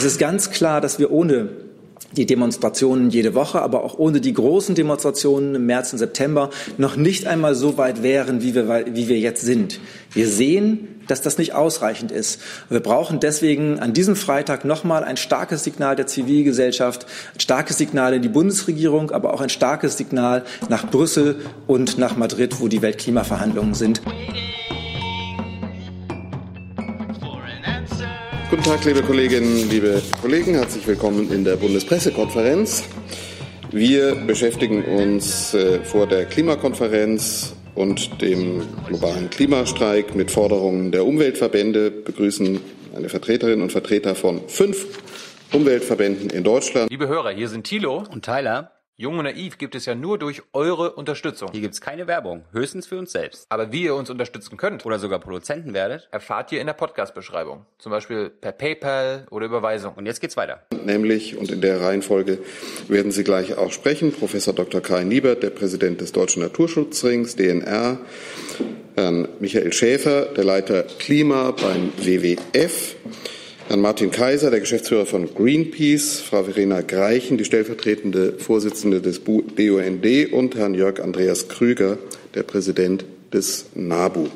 Es ist ganz klar, dass wir ohne die Demonstrationen jede Woche, aber auch ohne die großen Demonstrationen im März und September noch nicht einmal so weit wären, wie wir, wie wir jetzt sind. Wir sehen, dass das nicht ausreichend ist. Wir brauchen deswegen an diesem Freitag nochmal ein starkes Signal der Zivilgesellschaft, ein starkes Signal in die Bundesregierung, aber auch ein starkes Signal nach Brüssel und nach Madrid, wo die Weltklimaverhandlungen sind. Guten Tag, liebe Kolleginnen, liebe Kollegen. Herzlich willkommen in der Bundespressekonferenz. Wir beschäftigen uns äh, vor der Klimakonferenz und dem globalen Klimastreik mit Forderungen der Umweltverbände, begrüßen eine Vertreterin und Vertreter von fünf Umweltverbänden in Deutschland. Liebe Hörer, hier sind Thilo und Tyler. Jung und Naiv gibt es ja nur durch eure Unterstützung. Hier gibt es keine Werbung, höchstens für uns selbst. Aber wie ihr uns unterstützen könnt oder sogar Produzenten werdet, erfahrt ihr in der Podcast-Beschreibung. Zum Beispiel per PayPal oder Überweisung. Und jetzt geht's weiter. Nämlich, und in der Reihenfolge werden Sie gleich auch sprechen, Professor Dr. Kai Niebert, der Präsident des Deutschen Naturschutzrings, DNR, Herrn Michael Schäfer, der Leiter Klima beim WWF, Herrn Martin Kaiser, der Geschäftsführer von Greenpeace, Frau Verena Greichen, die stellvertretende Vorsitzende des BUND und Herrn Jörg Andreas Krüger, der Präsident des NABU.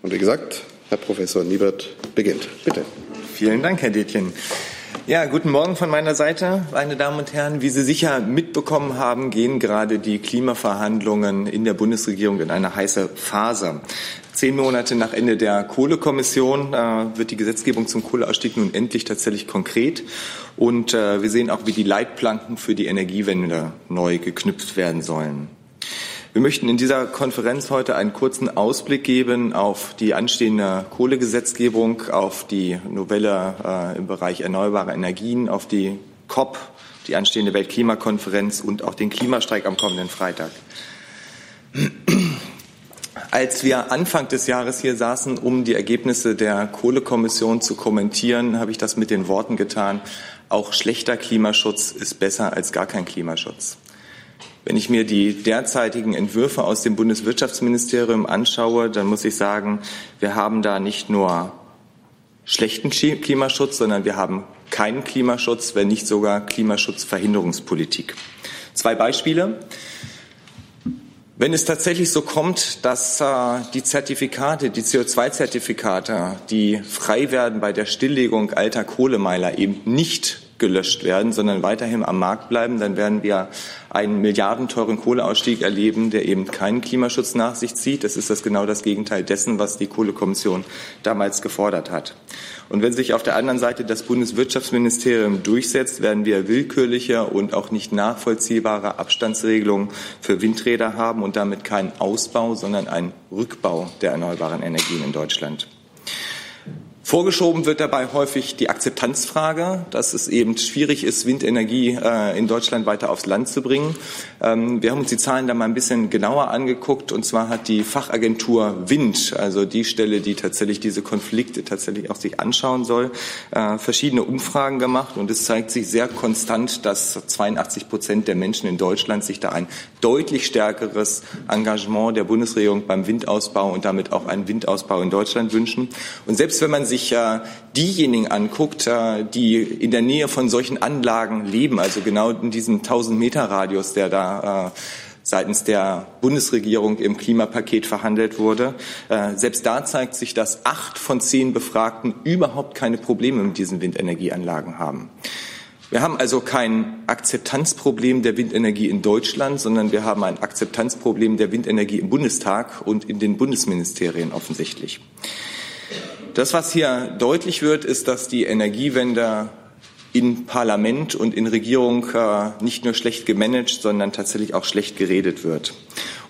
Und wie gesagt, Herr Professor Niebert beginnt. Bitte. Vielen Dank, Herr Detjen. Ja, guten Morgen von meiner Seite, meine Damen und Herren. Wie Sie sicher mitbekommen haben, gehen gerade die Klimaverhandlungen in der Bundesregierung in eine heiße Phase. Zehn Monate nach Ende der Kohlekommission äh, wird die Gesetzgebung zum Kohleausstieg nun endlich tatsächlich konkret. Und äh, wir sehen auch, wie die Leitplanken für die Energiewende neu geknüpft werden sollen. Wir möchten in dieser Konferenz heute einen kurzen Ausblick geben auf die anstehende Kohlegesetzgebung, auf die Novelle äh, im Bereich erneuerbare Energien, auf die COP, die anstehende Weltklimakonferenz und auch den Klimastreik am kommenden Freitag. Als wir Anfang des Jahres hier saßen, um die Ergebnisse der Kohlekommission zu kommentieren, habe ich das mit den Worten getan, auch schlechter Klimaschutz ist besser als gar kein Klimaschutz. Wenn ich mir die derzeitigen Entwürfe aus dem Bundeswirtschaftsministerium anschaue, dann muss ich sagen, wir haben da nicht nur schlechten Klimaschutz, sondern wir haben keinen Klimaschutz, wenn nicht sogar Klimaschutzverhinderungspolitik. Zwei Beispiele. Wenn es tatsächlich so kommt, dass äh, die Zertifikate, die CO2-Zertifikate, die frei werden bei der Stilllegung alter Kohlemeiler eben nicht gelöscht werden, sondern weiterhin am Markt bleiben, dann werden wir einen milliardenteuren Kohleausstieg erleben, der eben keinen Klimaschutz nach sich zieht. Das ist das genau das Gegenteil dessen, was die Kohlekommission damals gefordert hat. Und wenn sich auf der anderen Seite das Bundeswirtschaftsministerium durchsetzt, werden wir willkürliche und auch nicht nachvollziehbare Abstandsregelungen für Windräder haben und damit keinen Ausbau, sondern einen Rückbau der erneuerbaren Energien in Deutschland. Vorgeschoben wird dabei häufig die Akzeptanzfrage, dass es eben schwierig ist, Windenergie äh, in Deutschland weiter aufs Land zu bringen. Ähm, wir haben uns die Zahlen da mal ein bisschen genauer angeguckt. Und zwar hat die Fachagentur Wind, also die Stelle, die tatsächlich diese Konflikte tatsächlich auch sich anschauen soll, äh, verschiedene Umfragen gemacht. Und es zeigt sich sehr konstant, dass 82 Prozent der Menschen in Deutschland sich da ein deutlich stärkeres Engagement der Bundesregierung beim Windausbau und damit auch einen Windausbau in Deutschland wünschen. Und selbst wenn man sich äh, diejenigen anguckt, äh, die in der Nähe von solchen Anlagen leben, also genau in diesem 1000 Meter Radius, der da äh, seitens der Bundesregierung im Klimapaket verhandelt wurde. Äh, selbst da zeigt sich, dass acht von zehn Befragten überhaupt keine Probleme mit diesen Windenergieanlagen haben. Wir haben also kein Akzeptanzproblem der Windenergie in Deutschland, sondern wir haben ein Akzeptanzproblem der Windenergie im Bundestag und in den Bundesministerien offensichtlich. Das, was hier deutlich wird, ist, dass die Energiewende in Parlament und in Regierung äh, nicht nur schlecht gemanagt, sondern tatsächlich auch schlecht geredet wird.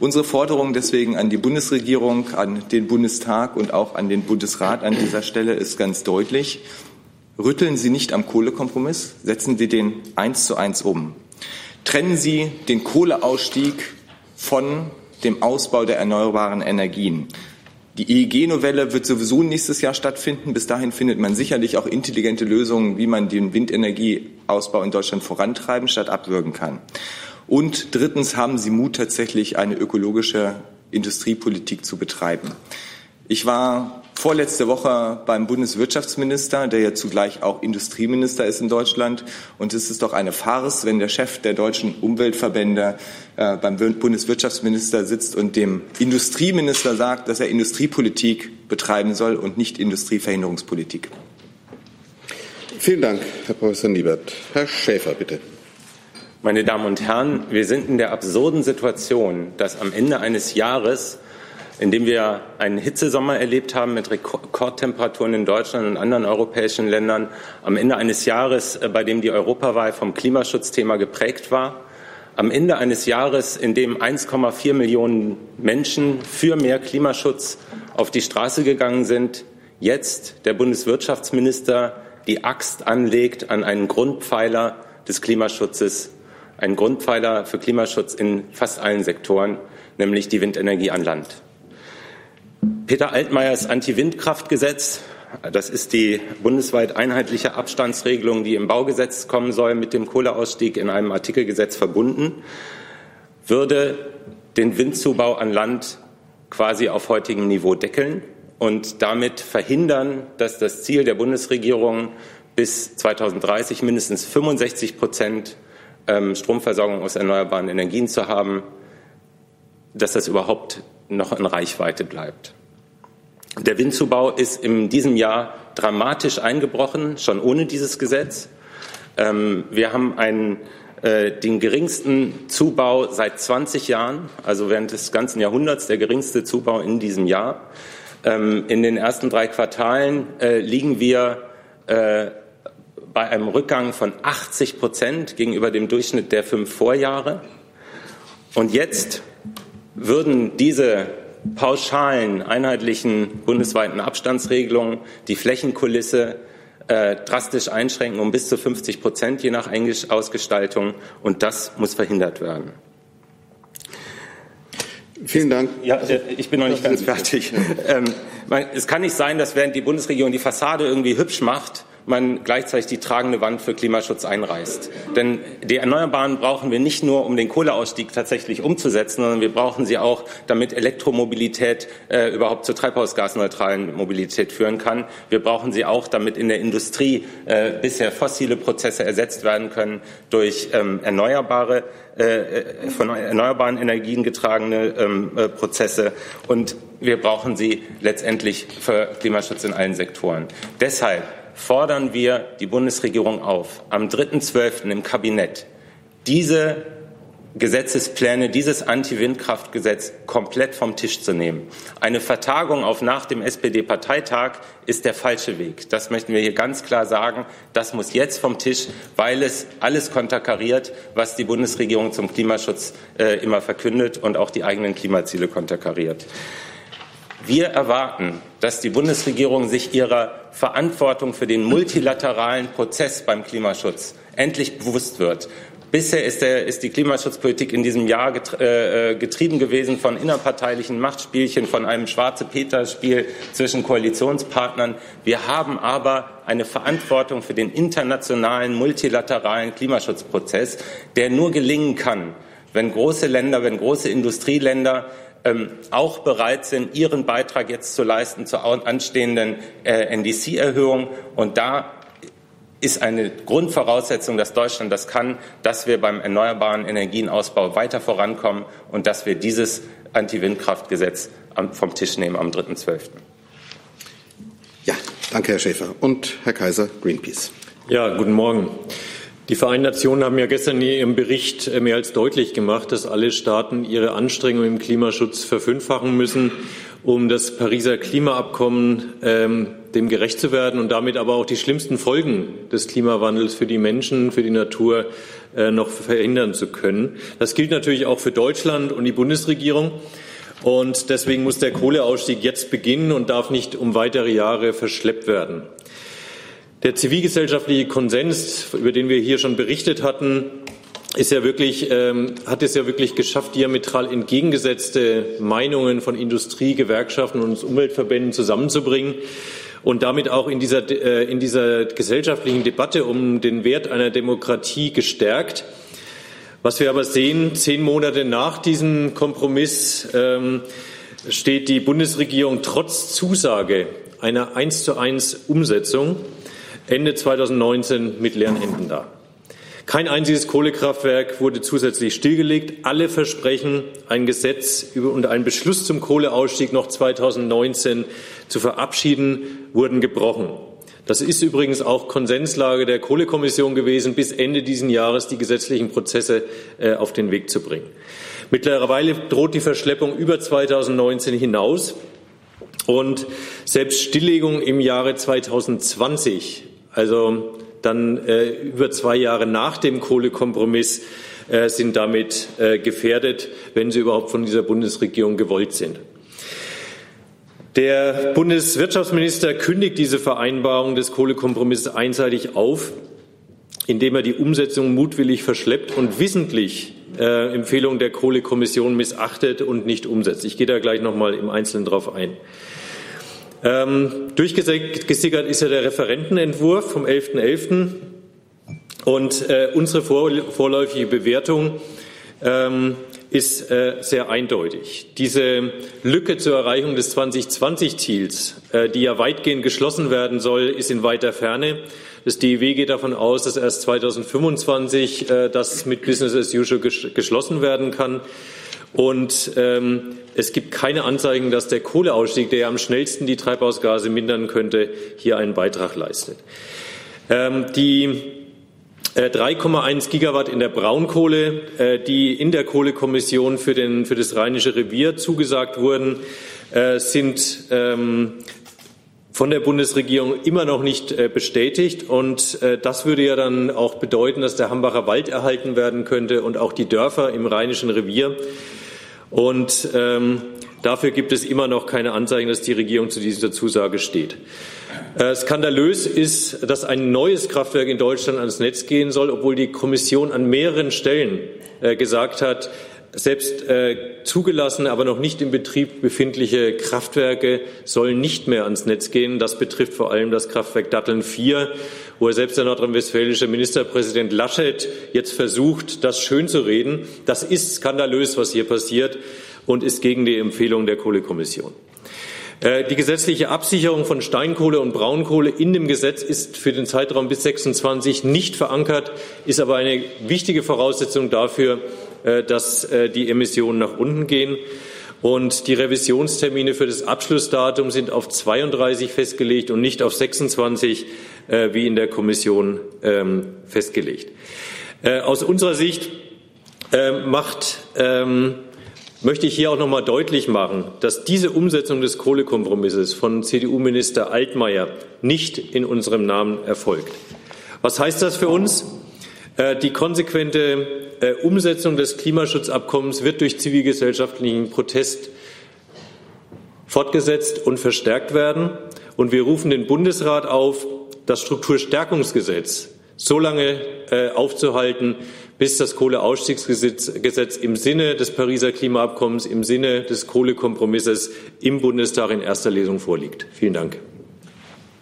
Unsere Forderung deswegen an die Bundesregierung, an den Bundestag und auch an den Bundesrat an dieser Stelle ist ganz deutlich. Rütteln Sie nicht am Kohlekompromiss, setzen Sie den eins zu eins um. Trennen Sie den Kohleausstieg von dem Ausbau der erneuerbaren Energien. Die EEG-Novelle wird sowieso nächstes Jahr stattfinden. Bis dahin findet man sicherlich auch intelligente Lösungen, wie man den Windenergieausbau in Deutschland vorantreiben statt abwürgen kann. Und drittens haben Sie Mut, tatsächlich eine ökologische Industriepolitik zu betreiben. Ich war vorletzte Woche beim Bundeswirtschaftsminister, der ja zugleich auch Industrieminister ist in Deutschland. Und es ist doch eine Farce, wenn der Chef der deutschen Umweltverbände äh, beim Bundeswirtschaftsminister sitzt und dem Industrieminister sagt, dass er Industriepolitik betreiben soll und nicht Industrieverhinderungspolitik. Vielen Dank, Herr Professor Niebert. Herr Schäfer, bitte. Meine Damen und Herren, wir sind in der absurden Situation, dass am Ende eines Jahres in dem wir einen Hitzesommer erlebt haben mit Rekordtemperaturen in Deutschland und anderen europäischen Ländern, am Ende eines Jahres, äh, bei dem die Europawahl vom Klimaschutzthema geprägt war, am Ende eines Jahres, in dem 1,4 Millionen Menschen für mehr Klimaschutz auf die Straße gegangen sind, jetzt der Bundeswirtschaftsminister die Axt anlegt an einen Grundpfeiler des Klimaschutzes, einen Grundpfeiler für Klimaschutz in fast allen Sektoren, nämlich die Windenergie an Land. Peter Altmaiers Anti-Windkraftgesetz, das ist die bundesweit einheitliche Abstandsregelung, die im Baugesetz kommen soll, mit dem Kohleausstieg in einem Artikelgesetz verbunden, würde den Windzubau an Land quasi auf heutigem Niveau deckeln und damit verhindern, dass das Ziel der Bundesregierung bis 2030 mindestens 65 Prozent ähm, Stromversorgung aus erneuerbaren Energien zu haben, dass das überhaupt noch in Reichweite bleibt. Der Windzubau ist in diesem Jahr dramatisch eingebrochen, schon ohne dieses Gesetz. Ähm, wir haben einen, äh, den geringsten Zubau seit 20 Jahren, also während des ganzen Jahrhunderts der geringste Zubau in diesem Jahr. Ähm, in den ersten drei Quartalen äh, liegen wir äh, bei einem Rückgang von 80 Prozent gegenüber dem Durchschnitt der fünf Vorjahre. Und jetzt würden diese pauschalen, einheitlichen bundesweiten Abstandsregelungen die Flächenkulisse äh, drastisch einschränken um bis zu 50 Prozent je nach Ausgestaltung. Und das muss verhindert werden. Vielen Dank. Ja, äh, ich bin noch nicht ganz fertig. Ähm, es kann nicht sein, dass während die Bundesregierung die Fassade irgendwie hübsch macht, man gleichzeitig die tragende Wand für Klimaschutz einreißt. Denn die Erneuerbaren brauchen wir nicht nur, um den Kohleausstieg tatsächlich umzusetzen, sondern wir brauchen sie auch, damit Elektromobilität äh, überhaupt zur treibhausgasneutralen Mobilität führen kann. Wir brauchen sie auch, damit in der Industrie äh, bisher fossile Prozesse ersetzt werden können durch ähm, erneuerbare äh, äh von erneuerbaren Energien getragene ähm, äh, Prozesse und wir brauchen sie letztendlich für Klimaschutz in allen Sektoren. Deshalb fordern wir die Bundesregierung auf, am 3.12. im Kabinett diese Gesetzespläne, dieses Anti-Windkraftgesetz komplett vom Tisch zu nehmen. Eine Vertagung auf nach dem SPD-Parteitag ist der falsche Weg. Das möchten wir hier ganz klar sagen. Das muss jetzt vom Tisch, weil es alles konterkariert, was die Bundesregierung zum Klimaschutz äh, immer verkündet und auch die eigenen Klimaziele konterkariert. Wir erwarten, dass die Bundesregierung sich ihrer Verantwortung für den multilateralen Prozess beim Klimaschutz endlich bewusst wird. Bisher ist, der, ist, die Klimaschutzpolitik in diesem Jahr äh, äh, getrieben gewesen von innerparteilichen Machtspielchen, von einem Schwarze-Peter-Spiel zwischen Koalitionspartnern. Wir haben aber eine Verantwortung für den internationalen, multilateralen Klimaschutzprozess, der nur gelingen kann, wenn große Länder, wenn große Industrieländer ähm, auch bereit sind, ihren Beitrag jetzt zu leisten zur anstehenden äh, NDC-Erhöhung. Und da ist eine Grundvoraussetzung, dass Deutschland das kann, dass wir beim erneuerbaren Energienausbau weiter vorankommen und dass wir dieses Anti-Windkraftgesetz vom Tisch nehmen am 3.12. Ja, danke, Herr Schäfer. Und Herr Kaiser, Greenpeace. Ja, guten Morgen. Die Vereinten Nationen haben ja gestern in ihrem Bericht äh, mehr als deutlich gemacht, dass alle Staaten ihre Anstrengungen im Klimaschutz verfünffachen müssen, um das Pariser Klimaabkommen ähm, dem gerecht zu werden und damit aber auch die schlimmsten Folgen des Klimawandels für die Menschen, für die Natur äh, noch verhindern zu können. Das gilt natürlich auch für Deutschland und die Bundesregierung. Und deswegen muss der Kohleausstieg jetzt beginnen und darf nicht um weitere Jahre verschleppt werden. Der zivilgesellschaftliche Konsens, über den wir hier schon berichtet hatten, ist ja wirklich, ähm, hat es ja wirklich geschafft, diametral entgegengesetzte Meinungen von Industrie, Gewerkschaften und Umweltverbänden zusammenzubringen und damit auch in dieser, äh, in dieser gesellschaftlichen Debatte um den Wert einer Demokratie gestärkt. Was wir aber sehen, zehn Monate nach diesem Kompromiss, ähm, steht die Bundesregierung trotz Zusage einer 1 zu 1 Umsetzung Ende 2019 mit leeren Händen da. Kein einziges Kohlekraftwerk wurde zusätzlich stillgelegt. Alle Versprechen, ein Gesetz und einen Beschluss zum Kohleausstieg noch 2019 zu verabschieden, wurden gebrochen. Das ist übrigens auch Konsenslage der Kohlekommission gewesen, bis Ende dieses Jahres die gesetzlichen Prozesse äh, auf den Weg zu bringen. Mittlerweile droht die Verschleppung über 2019 hinaus. Und selbst Stilllegung im Jahre 2020, also dann äh, über zwei Jahre nach dem Kohlekompromiss, äh, sind damit äh, gefährdet, wenn sie überhaupt von dieser Bundesregierung gewollt sind. Der Bundeswirtschaftsminister kündigt diese Vereinbarung des Kohlekompromisses einseitig auf, indem er die Umsetzung mutwillig verschleppt und wissentlich äh, Empfehlungen der Kohlekommission missachtet und nicht umsetzt. Ich gehe da gleich noch mal im Einzelnen darauf ein. Ähm, durchgesickert ist ja der Referentenentwurf vom 11.11. .11. Und äh, unsere vor, vorläufige Bewertung ähm, ist äh, sehr eindeutig. Diese Lücke zur Erreichung des 2020-Ziels, äh, die ja weitgehend geschlossen werden soll, ist in weiter Ferne. Das DIW geht davon aus, dass erst 2025 äh, das mit Business as usual geschlossen werden kann. Und ähm, es gibt keine Anzeigen, dass der Kohleausstieg, der ja am schnellsten die Treibhausgase mindern könnte, hier einen Beitrag leistet. Ähm, die 3,1 äh, Gigawatt in der Braunkohle, äh, die in der Kohlekommission für, den, für das Rheinische Revier zugesagt wurden, äh, sind ähm, von der Bundesregierung immer noch nicht bestätigt. Und das würde ja dann auch bedeuten, dass der Hambacher Wald erhalten werden könnte und auch die Dörfer im Rheinischen Revier. Und ähm, dafür gibt es immer noch keine Anzeigen, dass die Regierung zu dieser Zusage steht. Äh, skandalös ist, dass ein neues Kraftwerk in Deutschland ans Netz gehen soll, obwohl die Kommission an mehreren Stellen äh, gesagt hat, selbst äh, zugelassene, aber noch nicht in Betrieb befindliche Kraftwerke sollen nicht mehr ans Netz gehen. Das betrifft vor allem das Kraftwerk Datteln 4, wo selbst der nordrhein-westfälische Ministerpräsident Laschet jetzt versucht, das schönzureden. Das ist skandalös, was hier passiert und ist gegen die Empfehlung der Kohlekommission. Äh, die gesetzliche Absicherung von Steinkohle und Braunkohle in dem Gesetz ist für den Zeitraum bis 26 nicht verankert, ist aber eine wichtige Voraussetzung dafür, dass äh, die Emissionen nach unten gehen. Und die Revisionstermine für das Abschlussdatum sind auf 32 festgelegt und nicht auf 26, wie in der Kommission ähm, festgelegt. Aus unserer Sicht macht ähm, möchte ich hier auch noch mal deutlich machen, dass diese Umsetzung des Kohlekompromisses von CDU-Minister Altmaier nicht in unserem Namen erfolgt. Was heißt das für uns? Äh, die konsequente äh, Umsetzung des Klimaschutzabkommens wird durch zivilgesellschaftlichen Protest fortgesetzt und verstärkt werden. Und wir rufen den Bundesrat auf, das Strukturstärkungsgesetz so lange äh, aufzuhalten, bis das Kohleausstiegsgesetz im Sinne des Pariser Klimaabkommens, im Sinne des Kohlekompromisses im Bundestag in erster Lesung vorliegt. Vielen Dank.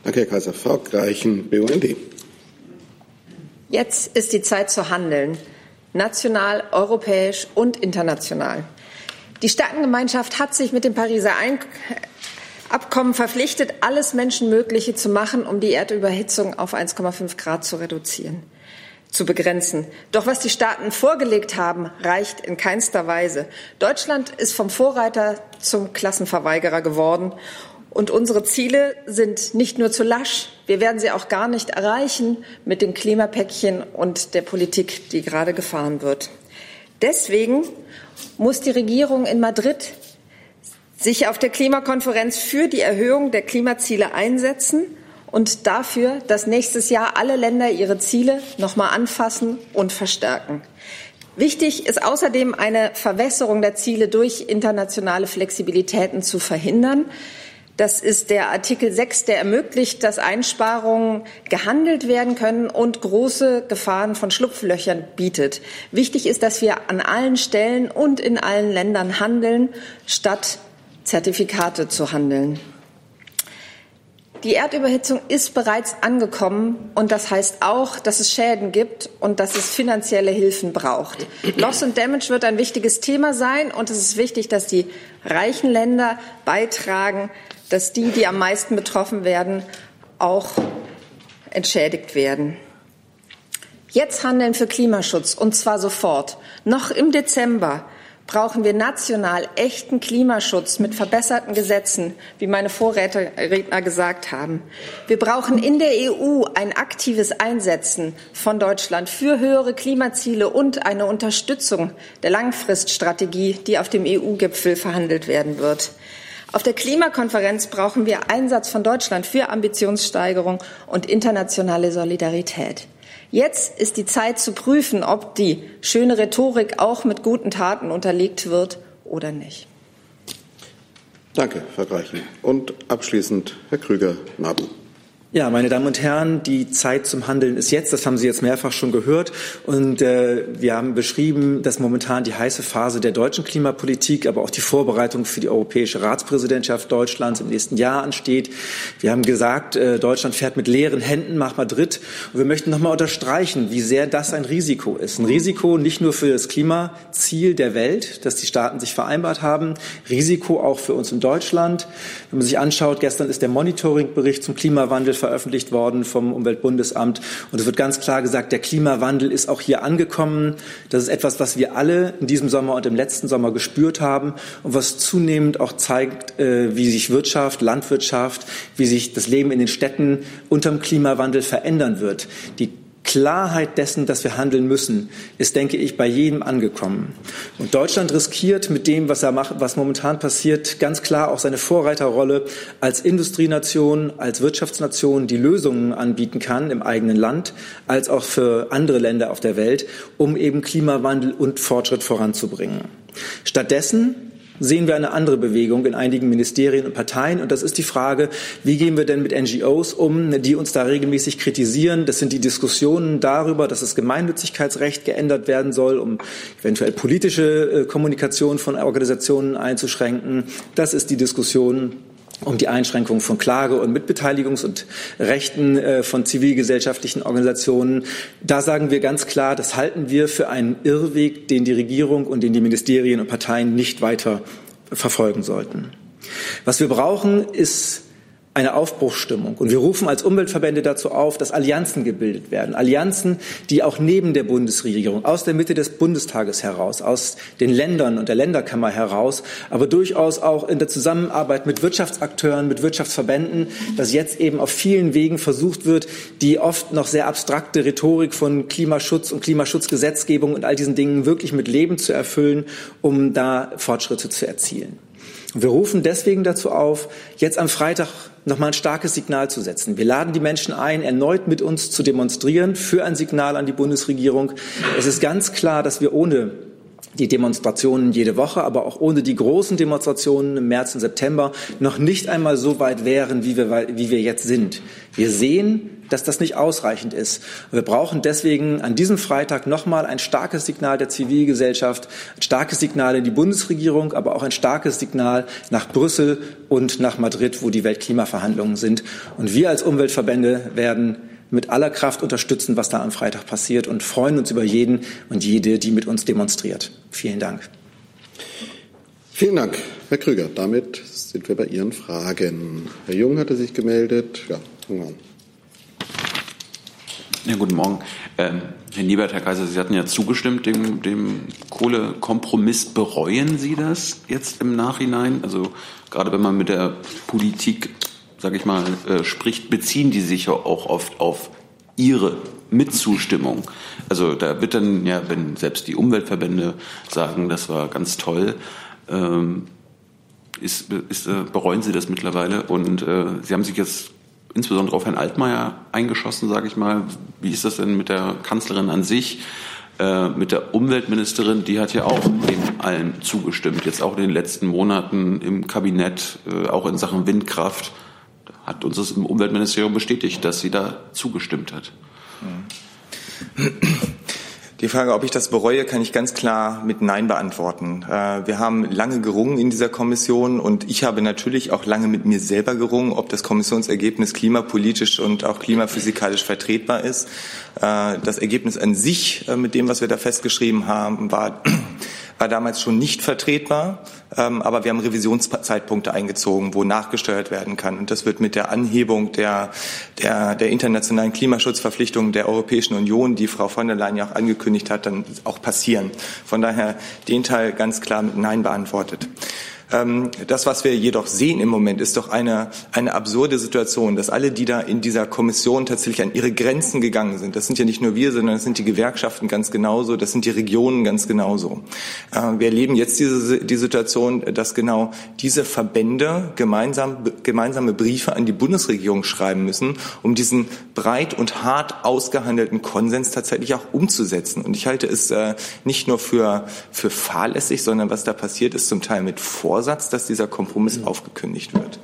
Danke, Herr Kaiser. Frau Greichen, BUND. Jetzt ist die Zeit zu handeln, national, europäisch und international. Die Staatengemeinschaft hat sich mit dem Pariser Ein Abkommen verpflichtet, alles Menschenmögliche zu machen, um die Erdüberhitzung auf 1,5 Grad zu reduzieren zu begrenzen. Doch was die Staaten vorgelegt haben, reicht in keinster Weise. Deutschland ist vom Vorreiter zum Klassenverweigerer geworden. Und unsere Ziele sind nicht nur zu lasch, wir werden sie auch gar nicht erreichen mit dem Klimapäckchen und der Politik, die gerade gefahren wird. Deswegen muss die Regierung in Madrid sich auf der Klimakonferenz für die Erhöhung der Klimaziele einsetzen und dafür, dass nächstes Jahr alle Länder ihre Ziele noch mal anfassen und verstärken. Wichtig ist außerdem eine Verwässerung der Ziele durch internationale Flexibilitäten zu verhindern. Das ist der Artikel 6, der ermöglicht, dass Einsparungen gehandelt werden können und große Gefahren von Schlupflöchern bietet. Wichtig ist, dass wir an allen Stellen und in allen Ländern handeln, statt Zertifikate zu handeln. Die Erdüberhitzung ist bereits angekommen und das heißt auch, dass es Schäden gibt und dass es finanzielle Hilfen braucht. Loss und Damage wird ein wichtiges Thema sein und es ist wichtig, dass die reichen Länder beitragen, dass die, die am meisten betroffen werden, auch entschädigt werden. Jetzt handeln für Klimaschutz und zwar sofort. Noch im Dezember brauchen wir national echten Klimaschutz mit verbesserten Gesetzen, wie meine Vorredner gesagt haben. Wir brauchen in der EU ein aktives Einsetzen von Deutschland für höhere Klimaziele und eine Unterstützung der Langfriststrategie, die auf dem EU-Gipfel verhandelt werden wird. Auf der Klimakonferenz brauchen wir Einsatz von Deutschland für Ambitionssteigerung und internationale Solidarität. Jetzt ist die Zeit zu prüfen, ob die schöne Rhetorik auch mit guten Taten unterlegt wird oder nicht. Danke, Frau Greichen. Und abschließend Herr Krüger-Nabu. Ja, meine Damen und Herren, die Zeit zum Handeln ist jetzt. Das haben Sie jetzt mehrfach schon gehört. Und äh, wir haben beschrieben, dass momentan die heiße Phase der deutschen Klimapolitik, aber auch die Vorbereitung für die europäische Ratspräsidentschaft Deutschlands im nächsten Jahr ansteht. Wir haben gesagt, äh, Deutschland fährt mit leeren Händen nach Madrid. Und wir möchten nochmal unterstreichen, wie sehr das ein Risiko ist. Ein Risiko nicht nur für das Klimaziel der Welt, das die Staaten sich vereinbart haben, Risiko auch für uns in Deutschland. Wenn man sich anschaut, gestern ist der Monitoringbericht zum Klimawandel veröffentlicht worden vom Umweltbundesamt. Und es wird ganz klar gesagt, der Klimawandel ist auch hier angekommen. Das ist etwas, was wir alle in diesem Sommer und im letzten Sommer gespürt haben und was zunehmend auch zeigt, äh, wie sich Wirtschaft, Landwirtschaft, wie sich das Leben in den Städten unterm Klimawandel verändern wird. Die Klarheit dessen, dass wir handeln müssen, ist, denke ich, bei jedem angekommen. Und Deutschland riskiert mit dem, was er macht, was momentan passiert, ganz klar auch seine Vorreiterrolle als Industrienation, als Wirtschaftsnation, die Lösungen anbieten kann im eigenen Land, als auch für andere Länder auf der Welt, um eben Klimawandel und Fortschritt voranzubringen. Stattdessen sehen wir eine andere Bewegung in einigen Ministerien und Parteien. Und das ist die Frage, wie gehen wir denn mit NGOs um, die uns da regelmäßig kritisieren? Das sind die Diskussionen darüber, dass das Gemeinnützigkeitsrecht geändert werden soll, um eventuell politische äh, Kommunikation von Organisationen einzuschränken. Das ist die Diskussion um die Einschränkung von Klage- und Mitbeteiligungs- und Rechten äh, von zivilgesellschaftlichen Organisationen. Da sagen wir ganz klar, das halten wir für einen Irrweg, den die Regierung und den die Ministerien und Parteien nicht weiter verfolgen sollten. Was wir brauchen, ist eine Aufbruchsstimmung. Und wir rufen als Umweltverbände dazu auf, dass Allianzen gebildet werden. Allianzen, die auch neben der Bundesregierung, aus der Mitte des Bundestages heraus, aus den Ländern und der Länderkammer heraus, aber durchaus auch in der Zusammenarbeit mit Wirtschaftsakteuren, mit Wirtschaftsverbänden, dass jetzt eben auf vielen Wegen versucht wird, die oft noch sehr abstrakte Rhetorik von Klimaschutz und Klimaschutzgesetzgebung und all diesen Dingen wirklich mit Leben zu erfüllen, um da Fortschritte zu erzielen. Wir rufen deswegen dazu auf, jetzt am Freitag nochmal ein starkes Signal zu setzen. Wir laden die Menschen ein, erneut mit uns zu demonstrieren für ein Signal an die Bundesregierung. Es ist ganz klar, dass wir ohne die Demonstrationen jede Woche, aber auch ohne die großen Demonstrationen im März und September noch nicht einmal so weit wären, wie wir, wie wir jetzt sind. Wir sehen, dass das nicht ausreichend ist. wir brauchen deswegen an diesem Freitag nochmal ein starkes Signal der Zivilgesellschaft, ein starkes Signal in die Bundesregierung, aber auch ein starkes Signal nach Brüssel und nach Madrid, wo die Weltklimaverhandlungen sind. Und wir als Umweltverbände werden mit aller Kraft unterstützen, was da am Freitag passiert und freuen uns über jeden und jede, die mit uns demonstriert. Vielen Dank. Vielen Dank, Herr Krüger. Damit sind wir bei Ihren Fragen. Herr Jung hatte sich gemeldet. Ja, fangen wir an. Ja, guten Morgen. Ähm, Herr Niebert, Herr Kaiser, Sie hatten ja zugestimmt dem, dem Kohlekompromiss. Bereuen Sie das jetzt im Nachhinein? Also gerade wenn man mit der Politik, sage ich mal, äh, spricht, beziehen die sich ja auch oft auf Ihre Mitzustimmung. Also da wird dann, ja, wenn selbst die Umweltverbände sagen, das war ganz toll, ähm, ist, ist, äh, bereuen Sie das mittlerweile? Und äh, Sie haben sich jetzt insbesondere auf Herrn Altmaier eingeschossen, sage ich mal. Wie ist das denn mit der Kanzlerin an sich? Äh, mit der Umweltministerin, die hat ja auch dem allen zugestimmt, jetzt auch in den letzten Monaten im Kabinett, äh, auch in Sachen Windkraft, hat uns das im Umweltministerium bestätigt, dass sie da zugestimmt hat. Die Frage, ob ich das bereue, kann ich ganz klar mit Nein beantworten. Äh, wir haben lange gerungen in dieser Kommission und ich habe natürlich auch lange mit mir selber gerungen, ob das Kommissionsergebnis klimapolitisch und auch klimaphysikalisch vertretbar ist. Äh, das Ergebnis an sich, äh, mit dem, was wir da festgeschrieben haben, war war damals schon nicht vertretbar, ähm, aber wir haben Revisionszeitpunkte eingezogen, wo nachgesteuert werden kann. Und das wird mit der Anhebung der, der, der internationalen Klimaschutzverpflichtungen der Europäischen Union, die Frau von der Leyen ja auch angekündigt hat, dann auch passieren. Von daher den Teil ganz klar mit Nein beantwortet. Ähm, das, was wir jedoch sehen im Moment, ist doch eine, eine absurde Situation, dass alle, die da in dieser Kommission tatsächlich an ihre Grenzen gegangen sind, das sind ja nicht nur wir, sondern das sind die Gewerkschaften ganz genauso, das sind die Regionen ganz genauso. Äh, wir erleben jetzt diese, die Situation, dass genau diese Verbände gemeinsam, gemeinsame Briefe an die Bundesregierung schreiben müssen, um diesen breit und hart ausgehandelten Konsens tatsächlich auch umzusetzen. Und ich halte es äh, nicht nur für, für fahrlässig, sondern was da passiert ist zum Teil mit Vorsatz Vorsatz, dass dieser Kompromiss mhm. aufgekündigt wird.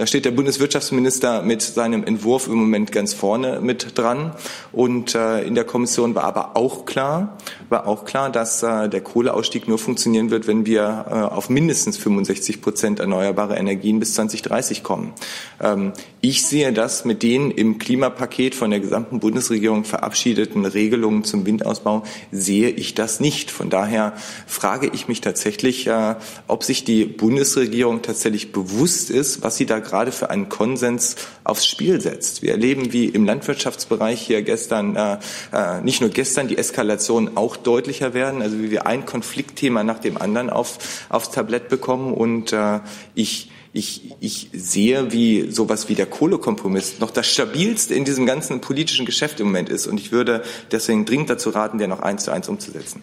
Da steht der Bundeswirtschaftsminister mit seinem Entwurf im Moment ganz vorne mit dran. Und äh, in der Kommission war aber auch klar, war auch klar, dass äh, der Kohleausstieg nur funktionieren wird, wenn wir äh, auf mindestens 65 Prozent erneuerbare Energien bis 2030 kommen. Ähm, ich sehe das mit den im Klimapaket von der gesamten Bundesregierung verabschiedeten Regelungen zum Windausbau, sehe ich das nicht. Von daher frage ich mich tatsächlich, äh, ob sich die Bundesregierung tatsächlich bewusst ist, was sie da gerade für einen Konsens aufs Spiel setzt. Wir erleben, wie im Landwirtschaftsbereich hier gestern, äh, äh, nicht nur gestern, die Eskalation auch deutlicher werden, also wie wir ein Konfliktthema nach dem anderen auf, aufs Tablett bekommen. Und äh, ich ich, ich sehe, wie sowas wie der Kohlekompromiss noch das stabilste in diesem ganzen politischen Geschäft im Moment ist. Und ich würde deswegen dringend dazu raten, der noch eins zu eins umzusetzen.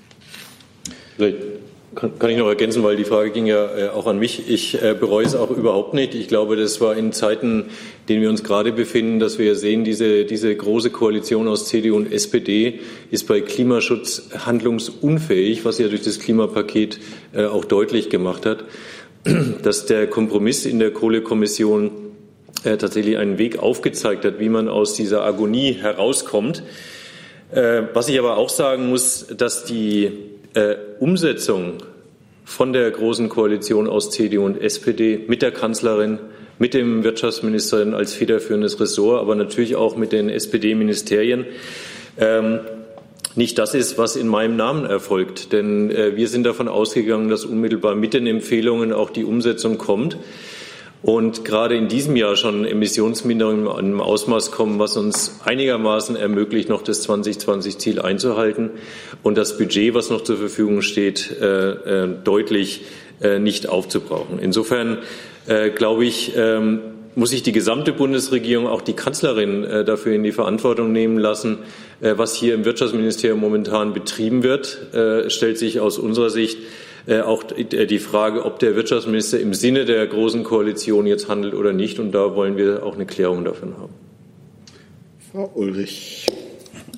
Kann, ich noch ergänzen, weil die Frage ging ja äh, auch an mich. Ich äh, bereue es auch überhaupt nicht. Ich glaube, das war in Zeiten, in denen wir uns gerade befinden, dass wir sehen, diese, diese große Koalition aus CDU und SPD ist bei Klimaschutz handlungsunfähig, was ja durch das Klimapaket äh, auch deutlich gemacht hat, dass der Kompromiss in der Kohlekommission tatsächlich einen Weg aufgezeigt hat, wie man aus dieser Agonie herauskommt. Was ich aber auch sagen muss, dass die äh, Umsetzung von der großen Koalition aus CDU und SPD mit der Kanzlerin, mit dem Wirtschaftsministerin als federführendes Ressort, aber natürlich auch mit den SPD-Ministerien. Ähm, nicht das ist, was in meinem Namen erfolgt. Denn äh, wir sind davon ausgegangen, dass unmittelbar mit den Empfehlungen auch die Umsetzung kommt und gerade in diesem Jahr schon Emissionsminderungen in einem Ausmaß kommen, was uns einigermaßen ermöglicht, noch das 2020-Ziel einzuhalten und das Budget, was noch zur Verfügung steht, äh, äh, deutlich äh, nicht aufzubrauchen. Insofern glaube ich, ähm, muss sich die gesamte Bundesregierung, auch die Kanzlerin, dafür in die Verantwortung nehmen lassen. Was hier im Wirtschaftsministerium momentan betrieben wird, stellt sich aus unserer Sicht auch äh, die Frage, ob der Wirtschaftsminister im Sinne der Großen Koalition jetzt handelt oder nicht. Und da wollen wir auch eine Klärung davon haben. Frau Ulrich.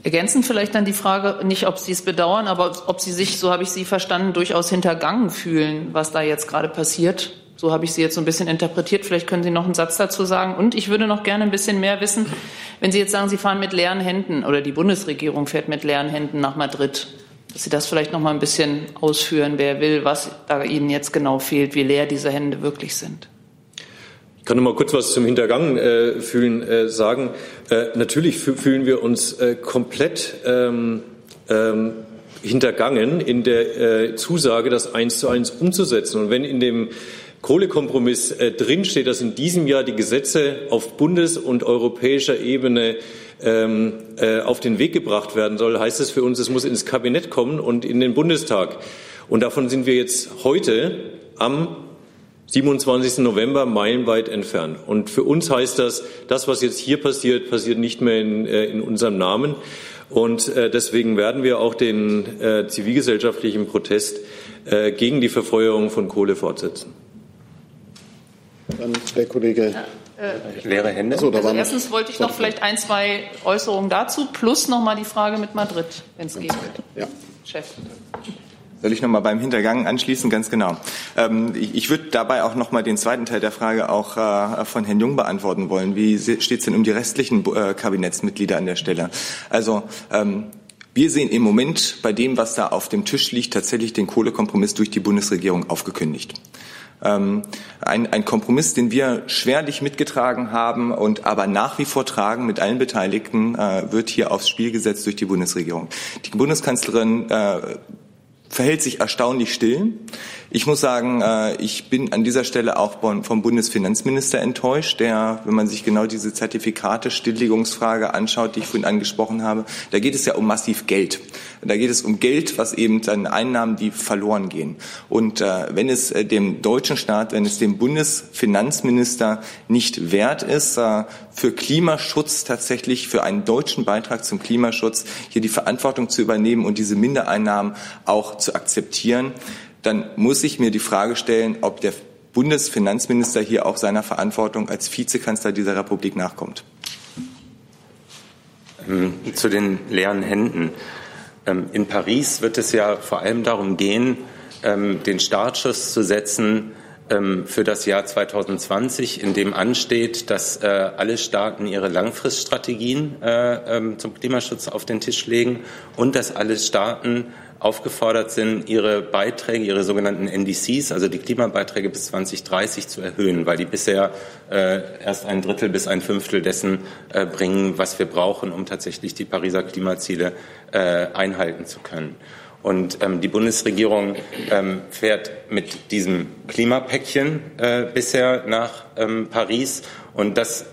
Ergänzend vielleicht dann die Frage, nicht ob Sie es bedauern, aber ob Sie sich, so habe ich Sie verstanden, durchaus hintergangen fühlen, was da jetzt gerade passiert. So habe ich Sie jetzt so ein bisschen interpretiert. Vielleicht können Sie noch einen Satz dazu sagen. Und ich würde noch gerne ein bisschen mehr wissen, wenn Sie jetzt sagen, Sie fahren mit leeren Händen oder die Bundesregierung fährt mit leeren Händen nach Madrid dass Sie das vielleicht noch mal ein bisschen ausführen, wer will, was da Ihnen jetzt genau fehlt, wie leer diese Hände wirklich sind. Ich kann noch mal kurz was zum Hintergang äh, fühlen äh, sagen. Äh, natürlich fühlen wir uns äh, komplett ähm, ähm, hintergangen in der äh, Zusage, das eins zu eins umzusetzen. Und wenn in dem Kohlekompromiss äh, drinsteht, dass in diesem Jahr die Gesetze auf bundes- und europäischer Ebene ähm, äh, auf den Weg gebracht werden soll, heißt es für uns, es muss ins Kabinett kommen und in den Bundestag. Und davon sind wir jetzt heute am 27. November meilenweit entfernt. Und für uns heißt das, das, was jetzt hier passiert, passiert nicht mehr in, äh, in unserem Namen. Und äh, deswegen werden wir auch den äh, zivilgesellschaftlichen Protest äh, gegen die Verfeuerung von Kohle fortsetzen. Dann der Kollege. Äh, Leere Hände. So, also erstens wollte ich noch vielleicht ein, zwei Äußerungen dazu, plus noch mal die Frage mit Madrid, wenn es geht. Ja. Chef. Soll ich noch mal beim Hintergang anschließen? Ganz genau. Ähm, ich, ich würde dabei auch noch mal den zweiten Teil der Frage auch äh, von Herrn Jung beantworten wollen. Wie steht es denn um die restlichen äh, Kabinettsmitglieder an der Stelle? Also ähm, Wir sehen im Moment bei dem, was da auf dem Tisch liegt, tatsächlich den Kohlekompromiss durch die Bundesregierung aufgekündigt. Ähm, ein, ein Kompromiss, den wir schwerlich mitgetragen haben und aber nach wie vor tragen mit allen Beteiligten, äh, wird hier aufs Spiel gesetzt durch die Bundesregierung. Die Bundeskanzlerin äh, verhält sich erstaunlich still. Ich muss sagen, äh, ich bin an dieser Stelle auch vom Bundesfinanzminister enttäuscht, der, wenn man sich genau diese Zertifikate, Stilllegungsfrage anschaut, die ich vorhin angesprochen habe, da geht es ja um massiv Geld. Da geht es um Geld, was eben dann Einnahmen, die verloren gehen. Und äh, wenn es äh, dem deutschen Staat, wenn es dem Bundesfinanzminister nicht wert ist, für Klimaschutz tatsächlich, für einen deutschen Beitrag zum Klimaschutz hier die Verantwortung zu übernehmen und diese Mindereinnahmen auch zu akzeptieren, dann muss ich mir die Frage stellen, ob der Bundesfinanzminister hier auch seiner Verantwortung als Vizekanzler dieser Republik nachkommt. Ähm, zu den leeren Händen. Ähm, in Paris wird es ja vor allem darum gehen, ähm, den Startschuss zu setzen für das Jahr 2020, in dem ansteht, dass äh, alle Staaten ihre Langfriststrategien äh, zum Klimaschutz auf den Tisch legen und dass alle Staaten aufgefordert sind, ihre Beiträge, ihre sogenannten NDCs, also die Klimabeiträge bis 2030 zu erhöhen, weil die bisher äh, erst ein Drittel bis ein Fünftel dessen äh, bringen, was wir brauchen, um tatsächlich die Pariser Klimaziele äh, einhalten zu können. Und ähm, die Bundesregierung ähm, fährt mit diesem Klimapäckchen äh, bisher nach ähm, Paris. Und das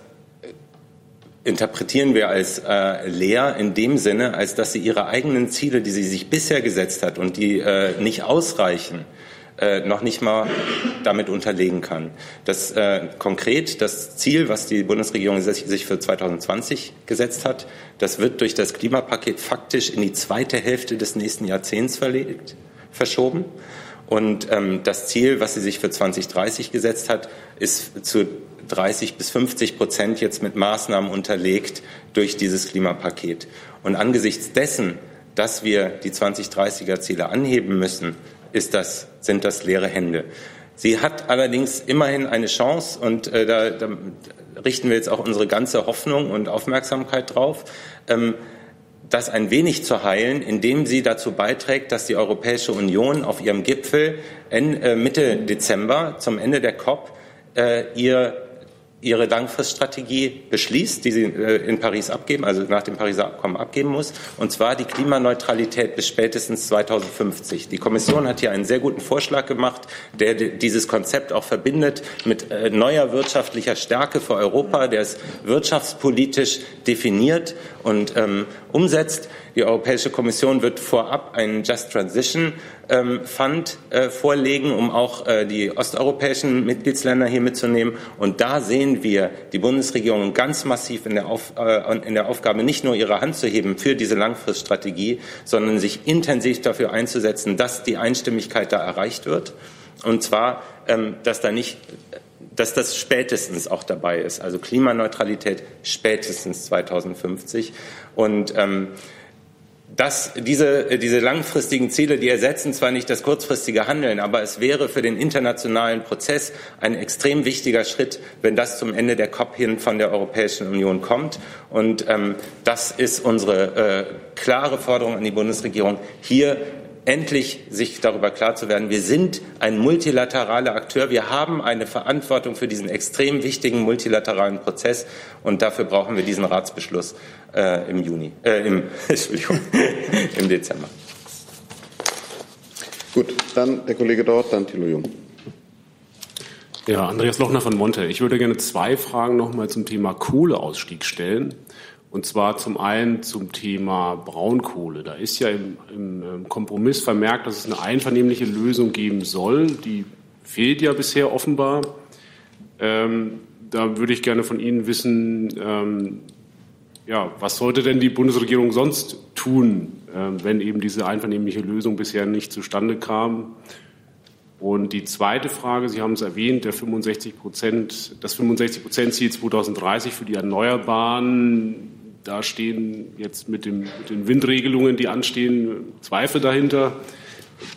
interpretieren wir als äh, leer in dem Sinne, als dass sie ihre eigenen Ziele, die sie sich bisher gesetzt hat und die äh, nicht ausreichen, äh, noch nicht mal damit unterlegen kann. Das äh, konkret das Ziel, was die Bundesregierung sich für 2020 gesetzt hat, das wird durch das Klimapaket faktisch in die zweite Hälfte des nächsten Jahrzehnts verlegt, verschoben. Und ähm, das Ziel, was sie sich für 2030 gesetzt hat, ist zu 30 bis 50 Prozent jetzt mit Maßnahmen unterlegt durch dieses Klimapaket. Und angesichts dessen, dass wir die 2030er Ziele anheben müssen, ist das, sind das leere Hände. Sie hat allerdings immerhin eine Chance und äh, da, da, richten wir jetzt auch unsere ganze Hoffnung und Aufmerksamkeit drauf, ähm, das ein wenig zu heilen, indem sie dazu beiträgt, dass die Europäische Union auf ihrem Gipfel in, äh, Mitte Dezember zum Ende der COP äh, ihr ihre Langfriststrategie beschließt, die sie äh, in Paris abgeben, also nach dem Pariser Abkommen abgeben muss, und zwar die Klimaneutralität bis spätestens 2050. Die Kommission hat hier einen sehr guten Vorschlag gemacht, der dieses Konzept auch verbindet mit äh, neuer wirtschaftlicher Stärke für Europa, der es wirtschaftspolitisch definiert und ähm, umsetzt. Die Europäische Kommission wird vorab einen Just Transition ähm, Fund äh, vorlegen, um auch äh, die osteuropäischen Mitgliedsländer hier mitzunehmen. Und da sehen wir die Bundesregierung ganz massiv in der, Auf, äh, in der Aufgabe, nicht nur ihre Hand zu heben für diese Langfriststrategie, sondern sich intensiv dafür einzusetzen, dass die Einstimmigkeit da erreicht wird. Und zwar, ähm, dass da nicht dass das spätestens auch dabei ist, also Klimaneutralität spätestens 2050. Und ähm, dass diese, diese langfristigen Ziele, die ersetzen zwar nicht das kurzfristige Handeln, aber es wäre für den internationalen Prozess ein extrem wichtiger Schritt, wenn das zum Ende der COP hin von der Europäischen Union kommt. Und ähm, das ist unsere äh, klare Forderung an die Bundesregierung, hier endlich sich darüber klar zu werden, wir sind ein multilateraler Akteur, wir haben eine Verantwortung für diesen extrem wichtigen multilateralen Prozess und dafür brauchen wir diesen Ratsbeschluss äh, im Juni, äh, im, Entschuldigung, im Dezember. Gut, dann der Kollege dort, dann Thilo Jung. Ja, Andreas Lochner von Monte. Ich würde gerne zwei Fragen noch mal zum Thema Kohleausstieg stellen. Und zwar zum einen zum Thema Braunkohle. Da ist ja im, im, Kompromiss vermerkt, dass es eine einvernehmliche Lösung geben soll. Die fehlt ja bisher offenbar. Ähm, da würde ich gerne von Ihnen wissen, ähm, ja, was sollte denn die Bundesregierung sonst tun, äh, wenn eben diese einvernehmliche Lösung bisher nicht zustande kam? Und die zweite Frage, Sie haben es erwähnt, der 65 Prozent, das 65 Prozent Ziel 2030 für die Erneuerbaren, da stehen jetzt mit, dem, mit den Windregelungen, die anstehen, Zweifel dahinter.